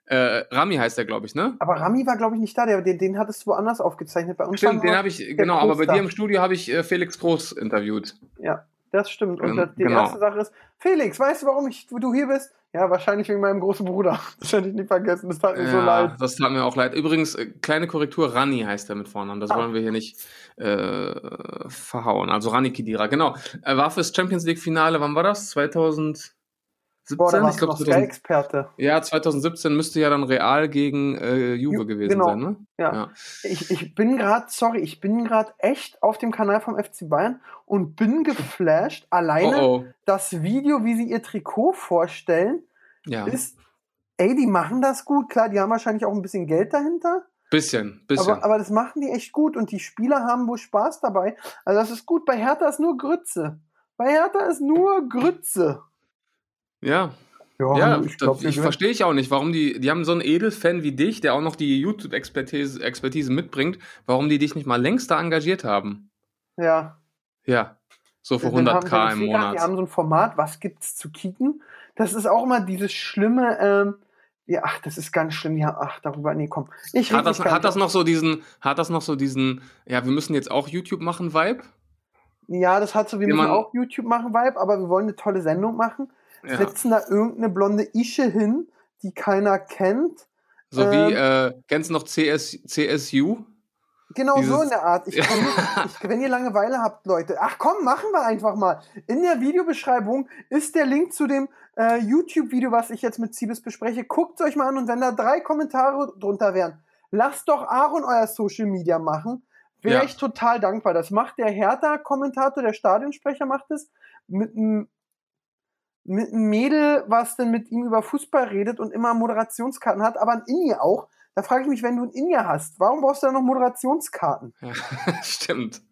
äh, Rami heißt der, glaube ich, ne? Aber Rami war, glaube ich, nicht da. Der, den, den hattest du woanders aufgezeichnet. Bei uns Stimmt, den habe ich, genau, aber bei da. dir im Studio habe ich äh, Felix Groß interviewt. Ja, das stimmt. Und Ähm, die genau. erste Sache ist, Felix, weißt du, warum ich, du hier bist? Ja, wahrscheinlich wegen meinem großen Bruder. Das werde ich nicht vergessen. Das tat mir so leid. das tat mir auch leid. Übrigens, äh, kleine Korrektur, Rani heißt er mit Vornamen. Das Ah. wollen wir hier nicht äh, verhauen. Also Rani Kidira, genau. Er war fürs Champions League Finale, wann war das? 2017? Boah, da ich warst du glaube, noch Sky-Experte. ja, 2017 müsste ja dann Real gegen äh, Juve Ju- gewesen genau. sein, ne? Ja. Ja. Ich, ich bin gerade, sorry, ich bin gerade echt auf dem Kanal vom FC Bayern und bin geflasht. Alleine Oh oh. das Video, wie sie ihr Trikot vorstellen, Ja. ist, ey, die machen das gut. Klar, die haben wahrscheinlich auch ein bisschen Geld dahinter. Bisschen, bisschen. Aber, aber das machen die echt gut und die Spieler haben wohl Spaß dabei. Also das ist gut. Bei Hertha ist nur Grütze. Bei Hertha ist nur Grütze. Ja. Ja, Ja, ich glaube, das- ich verstehe ich auch nicht, warum die, die haben so einen Edelfan wie dich, der auch noch die YouTube-Expertise Expertise mitbringt, warum die dich nicht mal längst da engagiert haben. Ja. Ja, so für Dann haben 100k sie- im Monat. Die haben so ein Format, was gibt's zu kicken? Das ist auch immer dieses schlimme, ähm, ja, ach, das ist ganz schlimm. Ja, ach, darüber, nee, komm. Ich Hat das, hat das noch so diesen, hat das noch so diesen, ja, wir müssen jetzt auch YouTube machen, Vibe? Ja, das hat so, wir Wie müssen auch YouTube machen, Vibe, aber wir wollen eine tolle Sendung machen. Ja. Setzen da irgendeine blonde Ische hin, die keiner kennt. So ähm, wie, äh, kennst du noch CS, CSU? Genau Dieses- so in der Art. Ich, kann nicht, ich, wenn ihr Langeweile habt, Leute, ach komm, machen wir einfach mal. In der Videobeschreibung ist der Link zu dem äh, YouTube-Video, was ich jetzt mit Siebes bespreche. Guckt euch mal an und wenn da drei Kommentare drunter wären, lasst doch Aaron euer Social Media machen. Wäre Ja. ich total dankbar. Das macht der Hertha-Kommentator, der Stadionsprecher macht es mit einem mit einem Mädel, was denn mit ihm über Fußball redet und immer Moderationskarten hat, aber ein Inni auch. Da frage ich mich, wenn du ein Inni hast, warum brauchst du da noch Moderationskarten? Ja, stimmt.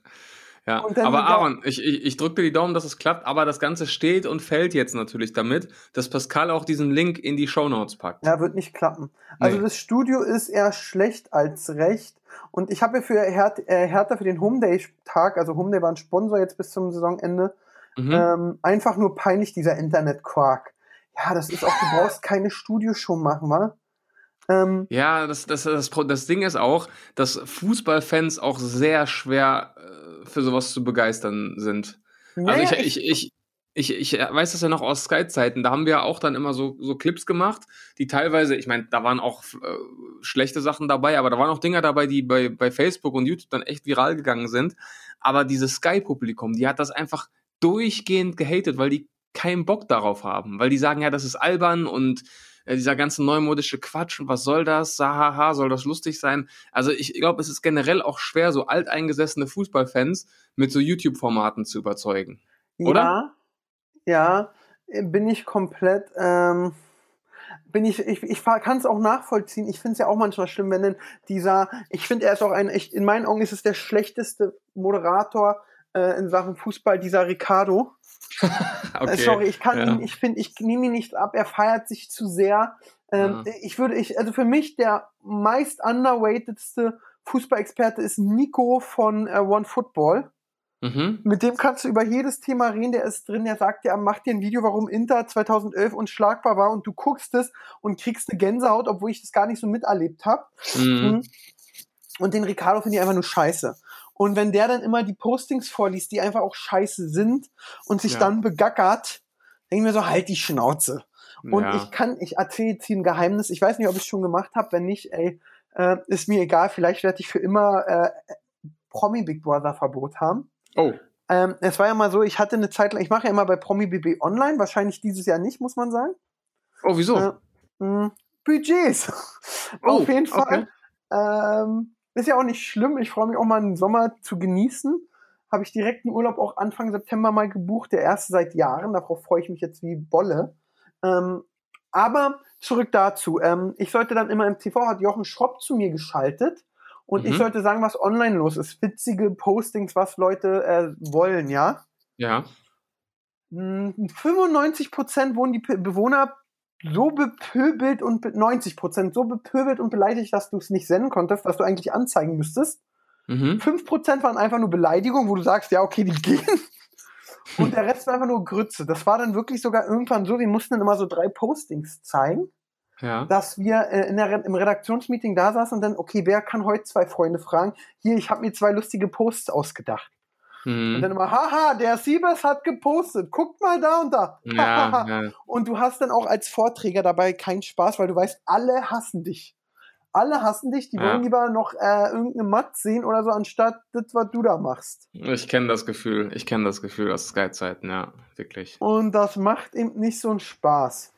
Ja, dann aber Aaron, ich, ich, ich drücke dir die Daumen, dass es klappt, aber das Ganze steht und fällt jetzt natürlich damit, dass Pascal auch diesen Link in die Shownotes packt. Ja, wird nicht klappen. Also Nee. das Studio ist eher schlecht als recht. Und ich habe für Her äh, Hertha für den Home Day Tag, also Home Day war ein Sponsor jetzt bis zum Saisonende, Mhm. ähm, einfach nur peinlich dieser Internet-Quark. Ja, das ist auch, du brauchst keine Studioshow machen, wa? Ähm, Ja, das, das, das, das Ding ist auch, dass Fußballfans auch sehr schwer äh, für sowas zu begeistern sind. Also naja, ich, ich, ich, ich, ich weiß das ja noch aus Sky-Zeiten, da haben wir auch dann immer so, so Clips gemacht, die teilweise, ich meine, da waren auch äh, schlechte Sachen dabei, aber da waren auch Dinger dabei, die bei, bei Facebook und YouTube dann echt viral gegangen sind. Aber dieses Sky-Publikum, die hat das einfach durchgehend gehatet, weil die keinen Bock darauf haben, weil die sagen, ja, das ist albern und äh, dieser ganze neumodische Quatsch und was soll das? Hahaha, soll das lustig sein? Also ich glaube, es ist generell auch schwer, so alteingesessene Fußballfans mit so YouTube-Formaten zu überzeugen. oder? Ja, ja, äh, bin ich komplett, ähm, bin ich, ich, ich kann es auch nachvollziehen. Ich finde es ja auch manchmal schlimm, wenn denn dieser, ich finde, er ist auch ein, echt, in meinen Augen ist es der schlechteste Moderator äh, in Sachen Fußball, dieser Ricardo. Äh, sorry, ich kann ja. ihn, ich finde, ich nehme ihn nicht ab, er feiert sich zu sehr. Ähm, Ja. Ich würde, ich, also für mich der meist underratedste Fußballexperte ist Nico von äh, One Football. Mhm. Mit dem kannst du über jedes Thema reden, der ist drin, der sagt dir, mach dir ein Video, warum Inter 2011 unschlagbar war und du guckst es und kriegst eine Gänsehaut, obwohl ich das gar nicht so miterlebt habe. Mhm. Und den Ricardo finde ich einfach nur scheiße. Und wenn der dann immer die Postings vorliest, die einfach auch scheiße sind und sich Ja. dann begackert, denke ich mir so, halt die Schnauze. Und ja. ich kann, ich erzähle jetzt hier ein Geheimnis, ich weiß nicht, ob ich es schon gemacht habe, wenn nicht, ey, äh, ist mir egal, vielleicht werde ich für immer äh, Promi Big Brother Verbot haben. oh, Ähm, es war ja mal so, ich hatte eine Zeit lang, ich mache ja immer bei Promi BB online, wahrscheinlich dieses Jahr nicht, muss man sagen. oh, wieso? Äh, Budgets. Oh, Auf jeden okay. Fall. Ähm, ist ja auch nicht schlimm. Ich freue mich auch mal einen Sommer zu genießen. Habe ich direkt einen Urlaub auch Anfang September mal gebucht, der erste seit Jahren. Darauf freue ich mich jetzt wie Bolle. Ähm, aber zurück dazu. Ähm, ich sollte dann immer im TV, hat Jochen Schropp zu mir geschaltet und ich Mhm. sollte sagen, was online los ist. Witzige Postings, was Leute äh, wollen, ja. ja. Mm, 95 Prozent wurden die Bewohner so bepöbelt und be 90 Prozent so bepöbelt und beleidigt, dass du es nicht senden konntest, was du eigentlich anzeigen müsstest. Mhm. 5 Prozent waren einfach nur Beleidigungen, wo du sagst, ja, okay, die gehen. Und der Rest war einfach nur Grütze. Das war dann wirklich sogar irgendwann so, wir mussten dann immer so drei Postings zeigen, Ja. dass wir äh, der, im Redaktionsmeeting da saßen und dann, okay, wer kann heute zwei Freunde fragen? Hier, ich habe mir zwei lustige Posts ausgedacht. Und dann Mhm. immer, haha, der Siebes hat gepostet, guckt mal da und da. Ja, ja. Und du hast dann auch als Vorträger dabei keinen Spaß, weil du weißt, alle hassen dich. Alle hassen dich, die Ja. wollen lieber noch äh, irgendeine Matt sehen oder so, anstatt das, was du da machst. Ich kenne das Gefühl. Ich kenne das Gefühl aus Sky-Zeiten, ja, wirklich. Und das macht eben nicht so einen Spaß.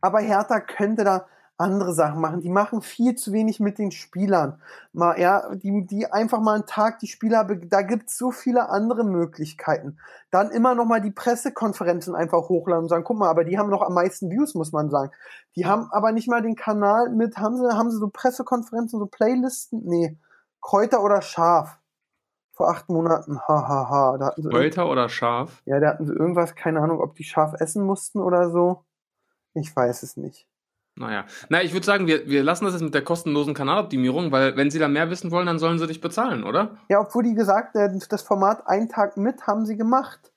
Aber Hertha könnte da andere Sachen machen. Die machen viel zu wenig mit den Spielern. Mal, ja, die, die einfach mal einen Tag die Spieler, da gibt's so viele andere Möglichkeiten. Dann immer noch mal die Pressekonferenzen einfach hochladen und sagen, guck mal, aber die haben noch am meisten Views, muss man sagen. Die haben aber nicht mal den Kanal mit, haben sie, haben sie so Pressekonferenzen, so Playlisten? Nee. Kräuter oder Schaf. Vor acht Monaten, hahaha. Ha, ha. Da hatten sie Wolter oder Schaf? ja, da hatten sie irgendwas, keine Ahnung, ob die scharf essen mussten oder so. Ich weiß es nicht. Naja. Na, ich würde sagen, wir, wir lassen das jetzt mit der kostenlosen Kanaloptimierung, weil wenn sie da mehr wissen wollen, dann sollen sie dich bezahlen, oder? Ja, obwohl die gesagt, äh, das Format einen Tag mit haben sie gemacht.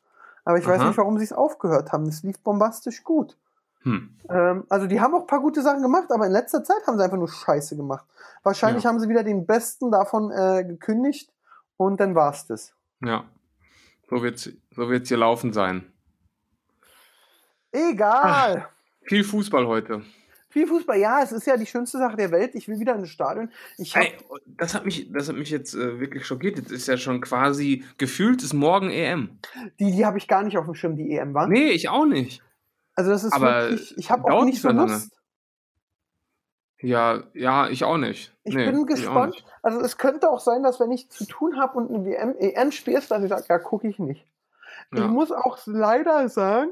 Aber ich weiß Aha. nicht, warum sie es aufgehört haben. Es lief bombastisch gut. Hm. Ähm, also die haben auch ein paar gute Sachen gemacht, aber in letzter Zeit haben sie einfach nur Scheiße gemacht. Wahrscheinlich Ja. haben sie wieder den besten davon äh, gekündigt und dann war's das. Ja. So wird's, so wird's hier laufen sein. Egal. Viel Fußball heute. Viel Fußball, ja, es ist ja die schönste Sache der Welt. Ich will wieder in ein Stadion. Ich hab, Ey, das hat mich, das hat mich jetzt äh, wirklich schockiert. Jetzt ist ja schon quasi gefühlt ist morgen EM. die die habe ich gar nicht auf dem Schirm, die EM war. Nee, ich auch nicht. Also das ist Aber wirklich, ich habe auch nicht so lange. Lust. Ja, ja, ich auch nicht. Ich Nee, bin ich gespannt. nicht. Also es könnte auch sein, dass wenn ich zu tun habe und eine WM, EM spielst, dass ich sage, ja, gucke ich nicht. Ich Ja. muss auch leider sagen,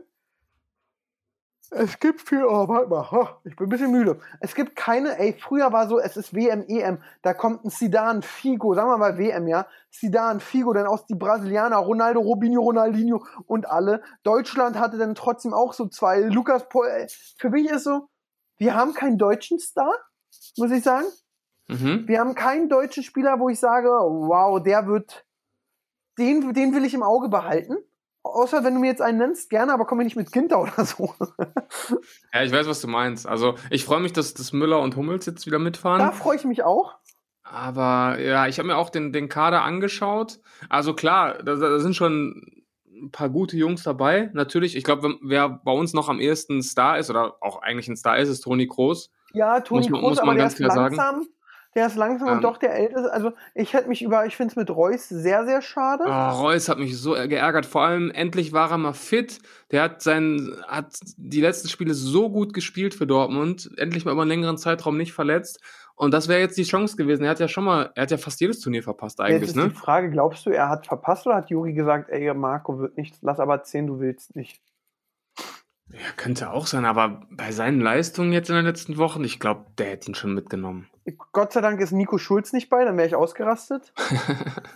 es gibt viel, oh, warte mal, ha, ich bin ein bisschen müde. Es gibt keine, ey, früher war so, es ist WM, EM, da kommt ein Zidane, Figo, sagen wir mal WM, ja, Zidane, Figo, dann aus die Brasilianer, Ronaldo, Robinho, Ronaldinho und alle. Deutschland hatte dann trotzdem auch so zwei, Lukas, Pol, ey, für mich ist so, wir haben keinen deutschen Star, muss ich sagen. Mhm. Wir haben keinen deutschen Spieler, wo ich sage, wow, der wird, den, den will ich im Auge behalten. Außer wenn du mir jetzt einen nennst, gerne, aber komm mir nicht mit Ginter oder so. Ja, ich weiß, was du meinst. Also, ich freue mich, dass, dass Müller und Hummels jetzt wieder mitfahren. Da freue ich mich auch. Aber ja, ich habe mir auch den, den Kader angeschaut. Also klar, da, da sind schon ein paar gute Jungs dabei. Natürlich, ich glaube, wer bei uns noch am ehesten Star ist oder auch eigentlich ein Star ist, ist Toni Kroos. Ja, Toni Kroos, muss aber man der ganz ist klar sagen. Der ist langsam Ähm. und doch der älteste. Also ich hätte mich über, ich finde es mit Reus sehr, sehr schade. Oh, Reus hat mich so geärgert. Vor allem endlich war er mal fit. Der hat sein, hat die letzten Spiele so gut gespielt für Dortmund. Endlich mal über einen längeren Zeitraum nicht verletzt. Und das wäre jetzt die Chance gewesen. Er hat ja schon mal, er hat ja fast jedes Turnier verpasst Jetzt eigentlich, ist ne? die Frage, glaubst du, er hat verpasst oder hat Juri gesagt, ey, Marco wird nichts, lass aber 10, du willst nicht. Ja, könnte auch sein, aber bei seinen Leistungen jetzt in den letzten Wochen, ich glaube, der hätte ihn schon mitgenommen. Gott sei Dank ist Nico Schulz nicht bei, dann wäre ich ausgerastet.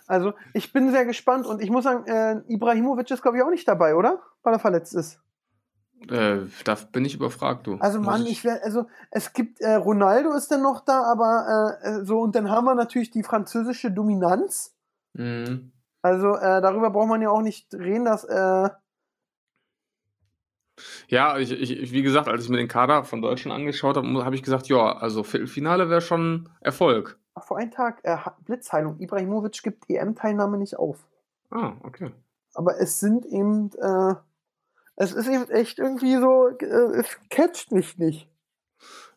Also ich bin sehr gespannt und ich muss sagen, äh, Ibrahimovic ist glaube ich auch nicht dabei, oder? Weil er verletzt ist. Äh, da bin ich überfragt, du. Also Mann, ich werde, also es gibt, äh, Ronaldo ist dann noch da, aber äh, äh, so und dann haben wir natürlich die französische Dominanz. Mhm. Also äh, darüber braucht man ja auch nicht reden, dass äh, Ja, ich, ich, wie gesagt, als ich mir den Kader von Deutschland angeschaut habe, habe ich gesagt, ja, also Viertelfinale wäre schon Erfolg. vor einem Tag äh, Blitzheilung, Ibrahimovic gibt EM-Teilnahme nicht auf. Ah, okay. Aber es sind eben, äh, es ist eben echt irgendwie so, äh, es catcht mich nicht.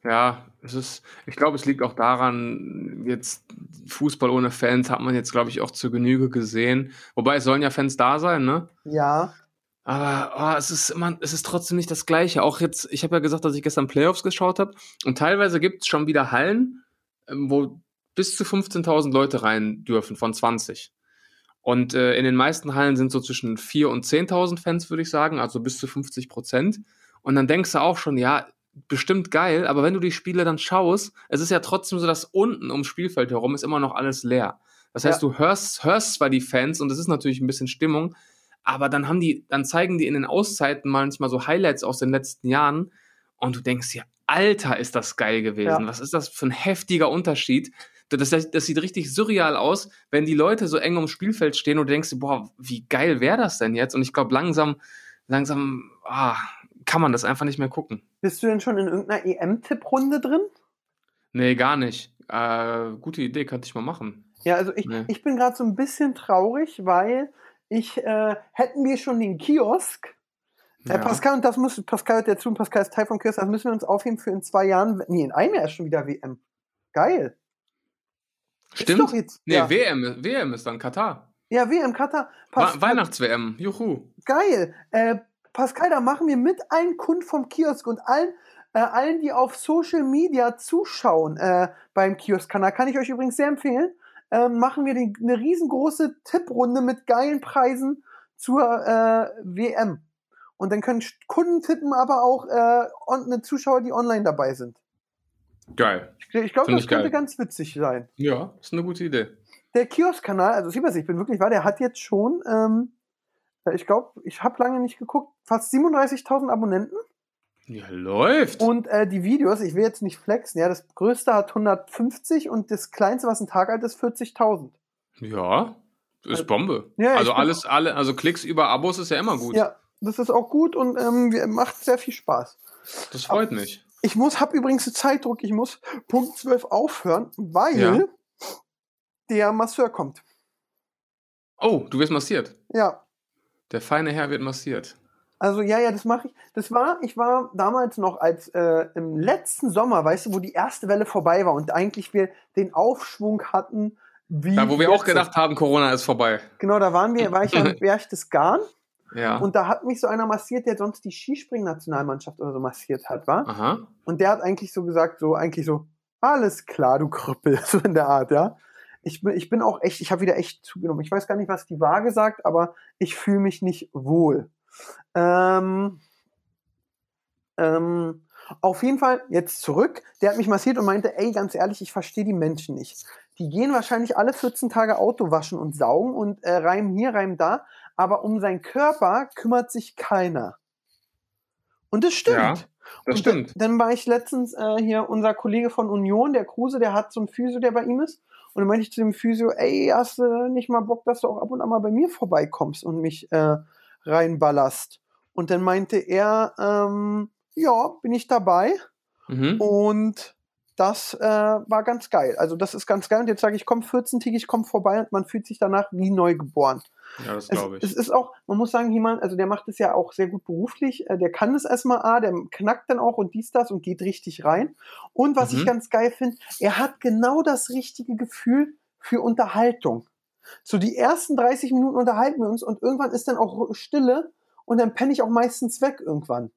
Ja, es ist, ich glaube, es liegt auch daran, jetzt Fußball ohne Fans hat man jetzt, glaube ich, auch zur Genüge gesehen. Wobei es sollen ja Fans da sein, ne? Ja, Aber oh, es ist immer, es ist trotzdem nicht das Gleiche. Auch jetzt, ich habe ja gesagt, dass ich gestern Playoffs geschaut habe und teilweise gibt es schon wieder Hallen, ähm, wo bis zu 15.000 Leute rein dürfen von 20. Und äh, in den meisten Hallen sind so zwischen 4.000 und 10.000 Fans, würde ich sagen, also bis zu 50 Prozent. Und dann denkst du auch schon, ja, bestimmt geil, aber wenn du die Spiele dann schaust, es ist ja trotzdem so, dass unten ums Spielfeld herum ist immer noch alles leer. Das heißt, Ja. du hörst, hörst zwar die Fans und es ist natürlich ein bisschen Stimmung, aber dann haben die, dann zeigen die in den Auszeiten manchmal so Highlights aus den letzten Jahren und du denkst dir, Alter, ist das geil gewesen. Ja. Was ist das für ein heftiger Unterschied? Das, das, sieht richtig surreal aus, wenn die Leute so eng ums Spielfeld stehen und du denkst dir, boah, wie geil wäre das denn jetzt? Und ich glaube, langsam, langsam ah, kann man das einfach nicht mehr gucken. bist du denn schon in irgendeiner EM-Tipprunde drin? Nee, gar nicht. Äh, gute Idee, könnte ich mal machen. Ja, also ich, Nee. ich bin gerade so ein bisschen traurig, weil ich, äh, hätten wir schon den Kiosk, Äh, Ja. Pascal, und das muss, Pascal hört ja zu, und Pascal ist Teil vom Kiosk, das müssen wir uns aufheben für in zwei Jahren, nee, in einem Jahr ist schon wieder WM. Geil. Stimmt. Ist doch jetzt, Nee, ja. WM, WM ist dann Katar. ja, WM, Katar. Pascal, Weihnachts-WM, juhu. Geil. Äh, Pascal, da machen wir mit allen Kunden vom Kiosk und allen, äh, allen, die auf Social Media zuschauen äh, beim Kiosk-Kanal, kann ich euch übrigens sehr empfehlen, äh, machen wir die, eine riesengroße Tipprunde mit geilen Preisen zur äh, WM. Und dann können Kunden tippen, aber auch äh, on, eine Zuschauer, die online dabei sind. Geil. Ich, ich glaube, das ich könnte geil. ganz witzig sein. Ja, ist eine gute Idee. Der Kiosk-Kanal, also Siebers, ich bin wirklich wahr, der hat jetzt schon, ähm, ich glaube, ich habe lange nicht geguckt, fast 37.000 Abonnenten. Ja, läuft. Und äh, die Videos, ich will jetzt nicht flexen, ja, das größte hat 150 und das kleinste, was ein Tag alt ist, 40.000. ja, ist Bombe. Ja, also alles, alle, also Klicks über Abos ist ja immer gut. Ja, das ist auch gut und ähm, wir- macht sehr viel Spaß. Das freut mich. Ich muss, hab übrigens Zeitdruck, ich muss Punkt 12 aufhören, weil Ja. der Masseur kommt. Oh, du wirst massiert. Ja, Der feine Herr wird massiert. Also ja, ja, das mache ich. Das war, ich war damals noch als äh, im letzten Sommer, weißt du, wo die erste Welle vorbei war und eigentlich wir den Aufschwung hatten, wie. Da, wo wir auch gedacht haben, Corona ist vorbei. Genau, da waren wir, war ich am Berchtesgaden Ja. und da hat mich so einer massiert, der sonst die Skispring-Nationalmannschaft oder so massiert hat, war. Aha. Und der hat eigentlich so gesagt, so eigentlich so, alles klar, du Krüppel, so in der Art, ja. Ich bin, ich bin auch echt, ich habe wieder echt zugenommen. Ich weiß gar nicht, was die Waage sagt, aber ich fühle mich nicht wohl. Ähm, ähm, auf jeden Fall jetzt zurück. Der hat mich massiert und meinte, ey, ganz ehrlich, ich verstehe die Menschen nicht. Die gehen wahrscheinlich alle 14 Tage Auto waschen und saugen und äh, reimen hier, reimen da, aber um seinen Körper kümmert sich keiner. Und das stimmt. Ja, Das Und stimmt. Dann, war ich letztens äh, hier, unser Kollege von Union, der Kruse, der hat so einen Physio, der bei ihm ist. Und dann meinte ich zu dem Physio, ey, hast du nicht mal Bock, dass du auch ab und an mal bei mir vorbeikommst und mich äh, reinballerst? Und dann meinte er, ähm, ja, bin ich dabei. Mhm. Und das äh, war ganz geil. Also das ist ganz geil. Und jetzt sage ich, komm 14-tägig, komm vorbei und man fühlt sich danach wie neu geboren. Ja, das Es, glaube es ich. ist auch, man muss sagen, jemand, also der macht es ja auch sehr gut beruflich, äh, der kann es erstmal A, der knackt dann auch und dies, das und geht richtig rein. Und was Mhm. ich ganz geil finde, er hat genau das richtige Gefühl für Unterhaltung. So die ersten 30 Minuten unterhalten wir uns und irgendwann ist dann auch Stille und dann penne ich auch meistens weg irgendwann.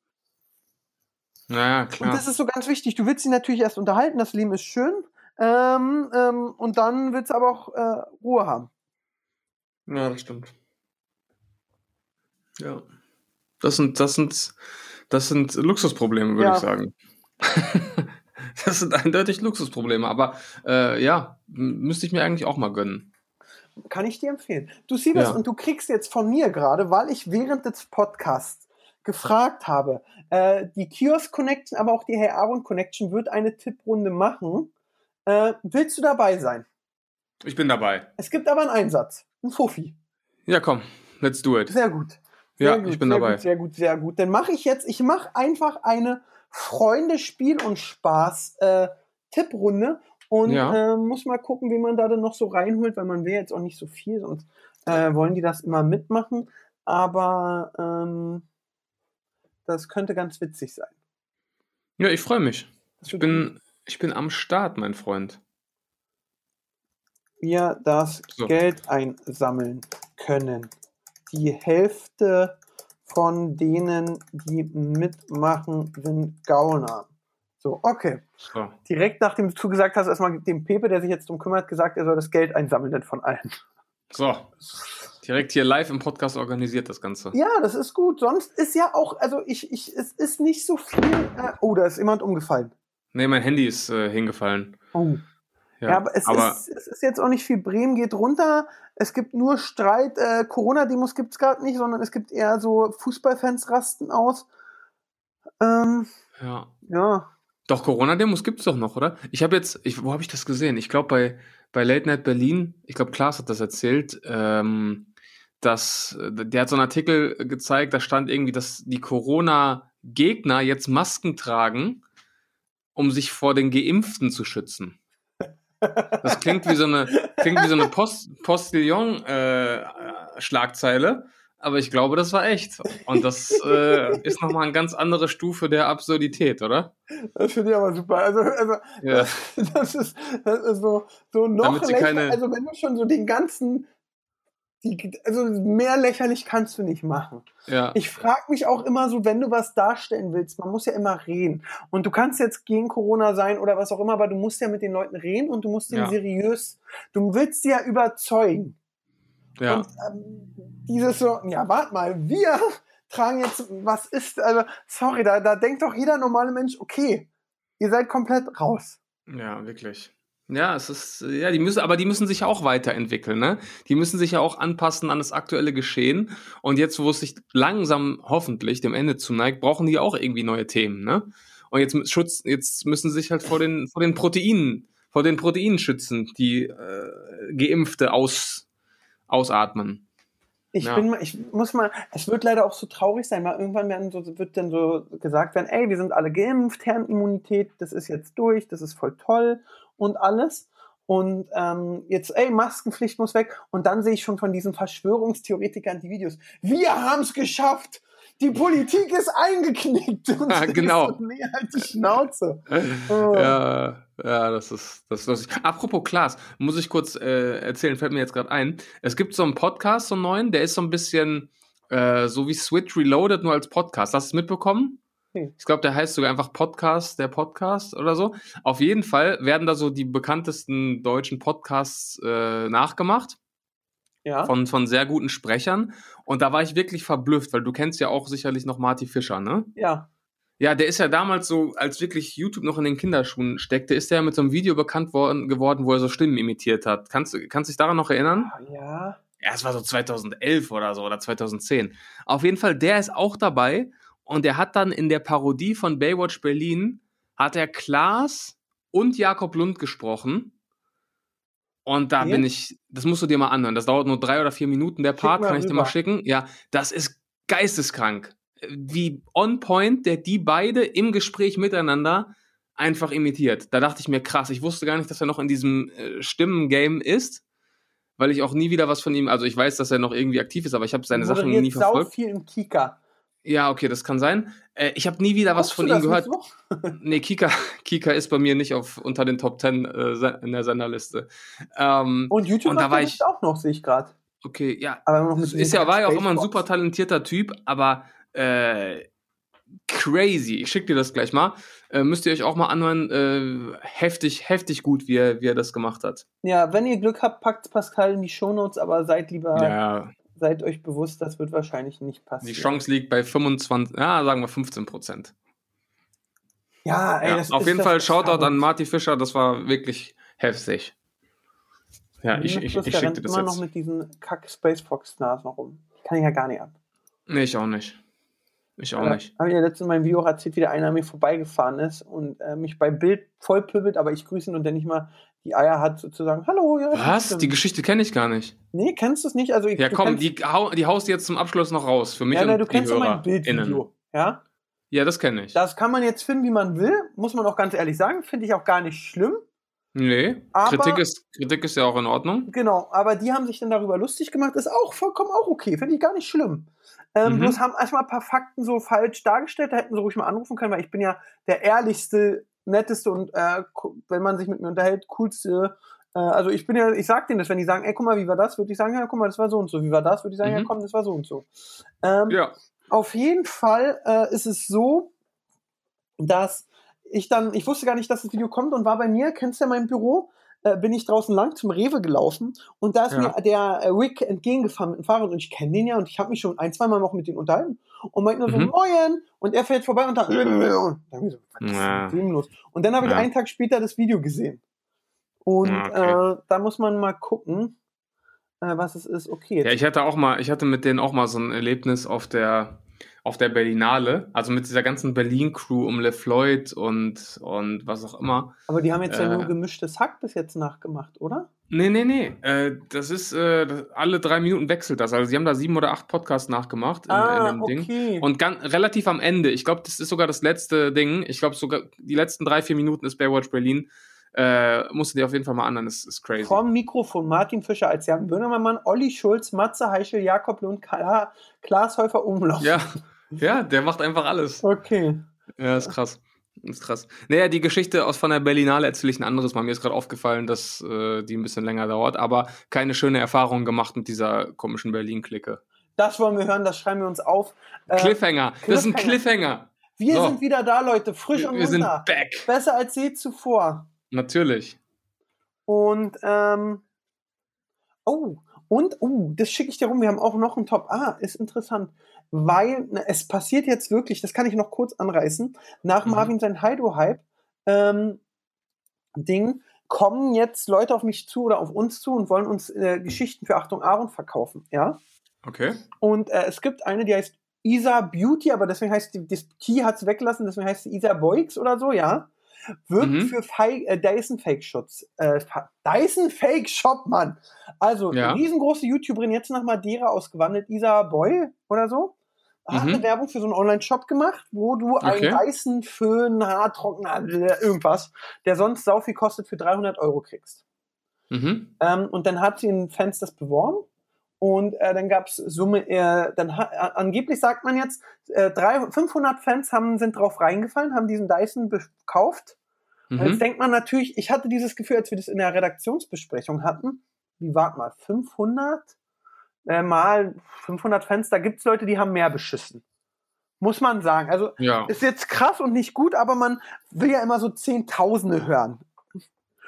Ja, Und klar. das ist so ganz wichtig. Du willst sie natürlich erst unterhalten, das Leben ist schön. Ähm, ähm, und dann willst du aber auch äh, Ruhe haben. Ja, das stimmt. Ja. Das sind, das sind, das sind Luxusprobleme, würde Ja. ich sagen. das sind eindeutig Luxusprobleme, aber äh, ja, müsste ich mir eigentlich auch mal gönnen. Kann ich dir empfehlen. Du siehst Ja. und du kriegst jetzt von mir gerade, weil ich während des Podcasts gefragt habe, äh, die Kiosk Connection, aber auch die Herr Aaron Connection wird eine Tipprunde machen. Äh, willst du dabei sein? Ich bin dabei. Es gibt aber einen Einsatz, ein Fuffi. Ja, komm, let's do it. Sehr gut. Sehr Ja, gut, ich bin dabei. Gut, sehr gut, sehr gut. Dann mache ich jetzt, ich mache einfach eine Freunde-Spiel- und Spaß-Tipprunde und Ja. äh, muss mal gucken, wie man da dann noch so reinholt, weil man will jetzt auch nicht so viel, sonst äh, wollen die das immer mitmachen. Aber ähm, das könnte ganz witzig sein. Ja, ich freue mich. Ich bin, ich bin am Start, mein Freund. wir das So. Geld einsammeln können. Die Hälfte von denen, die mitmachen, sind Gauner. So, okay. So. Direkt nachdem du zugesagt hast, erstmal dem Pepe, der sich jetzt drum kümmert, gesagt, er soll das Geld einsammeln denn von allen. so. Direkt hier live im Podcast organisiert das Ganze. Ja, das ist gut. Sonst ist ja auch, also ich, ich, es ist nicht so viel. Äh, oh, da ist jemand umgefallen. Nee, mein Handy ist äh, hingefallen. Oh. Ja, aber, es, ist, es ist jetzt auch nicht viel. Bremen geht runter. Es gibt nur Streit. Äh, Corona-Demos gibt es gerade nicht, sondern es gibt eher so Fußballfans rasten aus. Ähm, ja. ja. Doch, Corona-Demos gibt es doch noch, oder? Ich habe jetzt, ich, wo habe ich das gesehen? Ich glaube bei, bei Late Night Berlin, ich glaube Klaas hat das erzählt, ähm, dass, der hat so einen Artikel gezeigt, da stand irgendwie, dass die Corona-Gegner jetzt Masken tragen, um sich vor den Geimpften zu schützen. Das klingt wie so eine, klingt wie so eine Post, Postillon-Schlagzeile, aber ich glaube, das war echt. Und das äh, ist nochmal eine ganz andere Stufe der Absurdität, oder? Das finde ich aber super. Also, also Ja. das, ist, das ist so, so noch Damit sie lächer- keine- Also wenn du schon so den ganzen, die, also mehr lächerlich kannst du nicht machen. Ja. Ich frage mich auch immer so, wenn du was darstellen willst, man muss ja immer reden. Und du kannst jetzt gegen Corona sein oder was auch immer, aber du musst ja mit den Leuten reden und du musst den Ja. seriös, du willst sie ja überzeugen. Ja. Und ähm, dieses so, ja, warte mal, wir tragen jetzt, was ist, also, sorry, da, da denkt doch jeder normale Mensch, okay, ihr seid komplett raus. Ja, wirklich. Ja, es ist, ja, die müssen, aber die müssen sich ja auch weiterentwickeln, ne? Die müssen sich ja auch anpassen an das aktuelle Geschehen. Und jetzt, wo es sich langsam hoffentlich dem Ende zuneigt, brauchen die auch irgendwie neue Themen, ne? Und jetzt schutz, jetzt müssen sie sich halt vor den, vor den Proteinen, vor den Proteinen schützen, die äh, Geimpfte aus, ausatmen. Ich Ja. bin mal, ich muss mal, es wird leider auch so traurig sein, weil irgendwann werden so, wird dann so gesagt werden, ey, wir sind alle geimpft, Herrenimmunität, das ist jetzt durch, das ist voll toll und alles. Und ähm, jetzt, ey, Maskenpflicht muss weg. Und dann sehe ich schon von diesen Verschwörungstheoretikern die Videos. Wir haben es geschafft! die Politik ist eingeknickt. Und Ja, genau. So, nee, halt die Schnauze. Oh. Ja, ja, das ist, das ist lustig. Apropos Klaas, muss ich kurz äh, erzählen, fällt mir jetzt gerade ein. Es gibt so einen Podcast, so einen neuen, der ist so ein bisschen äh, so wie Switch Reloaded, nur als Podcast. Hast du es mitbekommen? Ich glaube, der heißt sogar einfach Podcast, der Podcast oder so. Auf jeden Fall werden da so die bekanntesten deutschen Podcasts äh, nachgemacht Ja. von, von sehr guten Sprechern. Und da war ich wirklich verblüfft, weil du kennst ja auch sicherlich noch Marty Fischer, ne? ja. Ja, der ist ja damals so, als wirklich YouTube noch in den Kinderschuhen steckte, ist der ja mit so einem Video bekannt worden, geworden, wo er so Stimmen imitiert hat. Kannst du kannst dich daran noch erinnern? Ja. Ja, es war so 2011 oder so oder 2010. Auf jeden Fall, der ist auch dabei und der hat dann in der Parodie von Baywatch Berlin hat er Klaas und Jakob Lund gesprochen. Und da Okay. bin ich, das musst du dir mal anhören. Das dauert nur drei oder vier Minuten. Der Part kann ich dir mal rüber. schicken. Ja, das ist geisteskrank. Wie on point, der die beide im Gespräch miteinander einfach imitiert. Da dachte ich mir, krass, ich wusste gar nicht, dass er noch in diesem äh, Stimmengame ist, weil ich auch nie wieder was von ihm, also ich weiß, dass er noch irgendwie aktiv ist, aber ich habe seine Sachen nie sau verfolgt. viel im Kika. Ja, okay, das kann sein. Äh, ich habe nie wieder was Guckst von ihm gehört. Nee, Kika, Kika ist bei mir nicht auf, unter den Top 10 äh, in der Senderliste. Ähm, Und YouTube Und da war ich- auch noch, sehe ich gerade. okay, ja. Aber noch mit Ist ja, war ja auch immer ein super talentierter Typ, aber äh, crazy. Ich schicke dir das gleich mal. Äh, müsst ihr euch auch mal anhören. Äh, heftig, heftig gut, wie er, wie er das gemacht hat. Ja, wenn ihr Glück habt, packt Pascal in die Shownotes, aber seid lieber, Ja, seid euch bewusst, das wird wahrscheinlich nicht die passieren. Chance liegt bei 25, ja, sagen wir 15 Prozent. Ja, ey, Ja, das auf ist jeden das Fall Shoutout an. Marty Fischer, das war wirklich heftig. Ja, ich, ich, ich der schicke dir das immer noch jetzt. mit diesen kack Space Fox Stars noch rum. Kann ich ja gar nicht ab. Nee, ich auch nicht. Ich auch Ja, nicht. Habe ich ja letztens in meinem Video auch erzählt, wie der einer an mir vorbeigefahren ist und äh, mich bei Bild voll pübbelt, aber ich grüße ihn und der nicht mal die Eier hat, sozusagen, hallo, ja. Was? Die Geschichte kenne ich gar nicht. Nee, kennst du es nicht? Also, ich, Ja, komm, die, hau, die haust du jetzt zum Abschluss noch raus. Für mich ja, und ne, du die kennst ja mein. Bildvideo. Ja? Ja, das kenne ich. Das kann man jetzt finden, wie man will, muss man auch ganz ehrlich sagen, finde ich auch gar nicht schlimm. Nee, Aber- Kritik, ist, Kritik ist ja auch in Ordnung. Genau, aber die haben sich dann darüber lustig gemacht, ist auch vollkommen auch okay, finde ich gar nicht schlimm. Ähm, Mhm. Bloß haben erstmal ein paar Fakten so falsch dargestellt, da hätten sie ruhig mal anrufen können, weil ich bin ja der ehrlichste, netteste und äh, wenn man sich mit mir unterhält, coolste. Äh, also ich bin ja, ich sag denen das, wenn die sagen, ey, guck mal, wie war das, würde ich sagen, ja, guck mal, das war so und so. Wie war das, würde ich sagen, ja, Mhm. komm, das war so und so. Ähm, Ja. auf jeden Fall äh, ist es so, dass ich dann, ich wusste gar nicht, dass das Video kommt und war bei mir, kennst du ja mein Büro, äh, bin ich draußen lang zum Rewe gelaufen und da ist Ja. mir der äh, Rick entgegengefahren mit dem Fahrrad und ich kenne den ja und ich habe mich schon ein, zwei Mal noch mit ihm unterhalten und meint nur so, Mhm. Moin! Und er fährt vorbei und dann, und dann so, was ist Ja. los? Und dann habe ich Ja. einen Tag später das Video gesehen. Und Ja, okay. äh, da muss man mal gucken, äh, was es ist. Okay, jetzt Ja, ich hatte auch mal, ich hatte mit denen auch mal so ein Erlebnis auf der, auf der Berlinale, also mit dieser ganzen Berlin-Crew um LeFloid und, und was auch immer. aber die haben jetzt ja äh, nur gemischtes Hack bis jetzt nachgemacht, oder? Nee, nee, nee. Äh, das ist, äh, alle drei Minuten wechselt das. Also sie haben da sieben oder acht Podcasts nachgemacht in, in dem Ding. Ah, okay. Und ganz, relativ am Ende, ich glaube, das ist sogar das letzte Ding. Ich glaube, sogar die letzten drei, vier Minuten ist Baywatch Berlin. Äh, musst du dir auf jeden Fall mal anhören, das ist crazy. Vom Mikrofon Martin Fischer als Jan Böhmermann, Olli Schulz, Matze Heischel, Jakob Lund, Kla Klaas Häufer Umlauf. Ja, ja, der macht einfach alles. Okay. Ja, ist krass. Ist krass. Naja, die Geschichte aus von der Berlinale erzähle ich ein anderes Mal. Mir ist gerade aufgefallen, dass äh, die ein bisschen länger dauert, aber keine schöne Erfahrung gemacht mit dieser komischen Berlin-Clique. Das wollen wir hören, das schreiben wir uns auf. Äh, Cliffhanger. Das ist ein Cliffhanger. Cliffhanger. wir so. sind wieder da, Leute, frisch Wir, und wir sind munter. back. Besser als je zuvor. Natürlich. Und, ähm, oh, und, oh, das schicke ich dir rum. Wir haben auch noch einen Top. Ah, ist interessant. Weil na, es passiert jetzt wirklich, das kann ich noch kurz anreißen, nach Mhm. Marvin sein Heido-Hype, ähm, Ding, kommen jetzt Leute auf mich zu oder auf uns zu und wollen uns äh, Geschichten für Achtung Aaron verkaufen, ja? Okay. Und äh, es gibt eine, die heißt Isa Beauty, aber deswegen heißt die, das Key hat es weggelassen, deswegen heißt sie Isa Boix oder so, ja. Wird Mhm. für Fei- äh, Dyson Fake Shots. Äh, Dyson Fake Shop, Mann. Also, Ja. riesengroße YouTuberin, jetzt nach Madeira ausgewandelt, Isa Boy oder so. Hat Mhm. eine Werbung für so einen Online-Shop gemacht, wo du Okay. einen Dyson Föhn, Haartrockner, äh, irgendwas, der sonst sau viel kostet, für 300 Euro kriegst. Mhm. Ähm, und dann hat sie in Fans das beworben Und äh, dann gab's Summe, äh, dann ha, angeblich sagt man jetzt, äh, drei, 500 Fans haben, sind drauf reingefallen, haben diesen Dyson gekauft. Und jetzt Mhm. denkt man natürlich, ich hatte dieses Gefühl, als wir das in der Redaktionsbesprechung hatten, wie wart mal, 500 äh, mal 500 Fans, da gibt's Leute, die haben mehr beschissen. Muss man sagen. Also Ja, ist jetzt krass und nicht gut, aber man will ja immer so Zehntausende hören.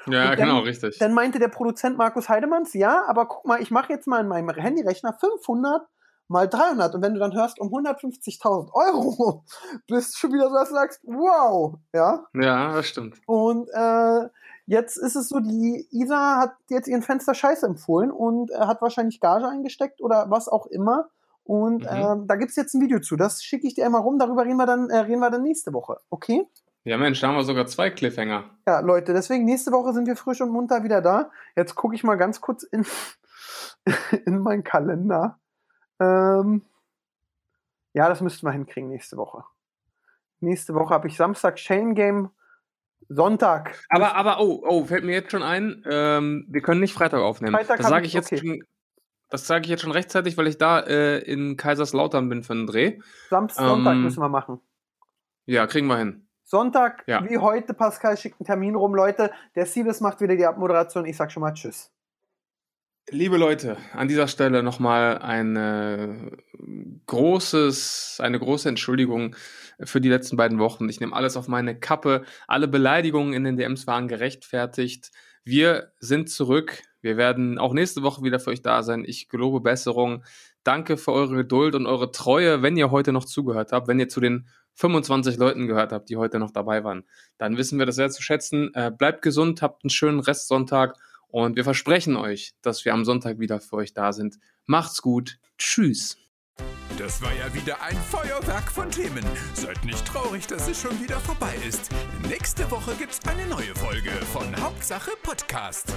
Ja, und dann- genau, richtig. Dann meinte der Produzent Markus Heidemanns, ja, aber guck mal, ich mache jetzt mal in meinem Handyrechner 500 mal 300 und wenn du dann hörst um 150.000 Euro, bist du schon wieder so, dass du sagst, wow, ja. Ja, das stimmt. Und äh, jetzt ist es so, die Isa hat jetzt ihren Fenster Scheiße empfohlen und äh, hat wahrscheinlich Gage eingesteckt oder was auch immer. Und Mhm. ähm, da gibt's jetzt ein Video zu. Das schicke ich dir einmal rum. Darüber reden wir dann, äh, reden wir dann nächste Woche. Okay? Ja, Mensch, da haben wir sogar zwei Cliffhanger. Ja, Leute, deswegen nächste Woche sind wir frisch und munter wieder da. Jetzt gucke ich mal ganz kurz in, in meinen Kalender. Ähm, ja, das müssten wir hinkriegen nächste Woche. Nächste Woche habe ich Samstag Chain Game, Sonntag. Aber, aber, oh, oh, fällt mir jetzt schon ein, ähm, wir können nicht Freitag aufnehmen. Freitag das sage ich- jetzt okay. schon, das sage ich jetzt schon rechtzeitig, weil ich da äh, in Kaiserslautern bin für einen Dreh. Samstag, Sonntag ähm, müssen wir machen. Ja, kriegen wir hin. Sonntag, Ja. wie heute, Pascal schickt einen Termin rum, Leute. Der Siebes macht wieder die Abmoderation. Ich sag schon mal Tschüss. Liebe Leute, an dieser Stelle nochmal ein äh, großes, eine große Entschuldigung für die letzten beiden Wochen. Ich nehme alles auf meine Kappe. Alle Beleidigungen in den DMs waren gerechtfertigt. Wir sind zurück. Wir werden auch nächste Woche wieder für euch da sein. Ich gelobe Besserung. Danke für eure Geduld und eure Treue, wenn ihr heute noch zugehört habt, wenn ihr zu den 25 Leuten gehört habt, die heute noch dabei waren. Dann wissen wir das sehr zu schätzen. Äh, bleibt gesund, habt einen schönen Restsonntag und wir versprechen euch, dass wir am Sonntag wieder für euch da sind. Macht's gut. Tschüss. Das war ja wieder ein Feuerwerk von Themen. Seid nicht traurig, dass es schon wieder vorbei ist. Nächste Woche gibt's eine neue Folge von Hauptsache Podcast.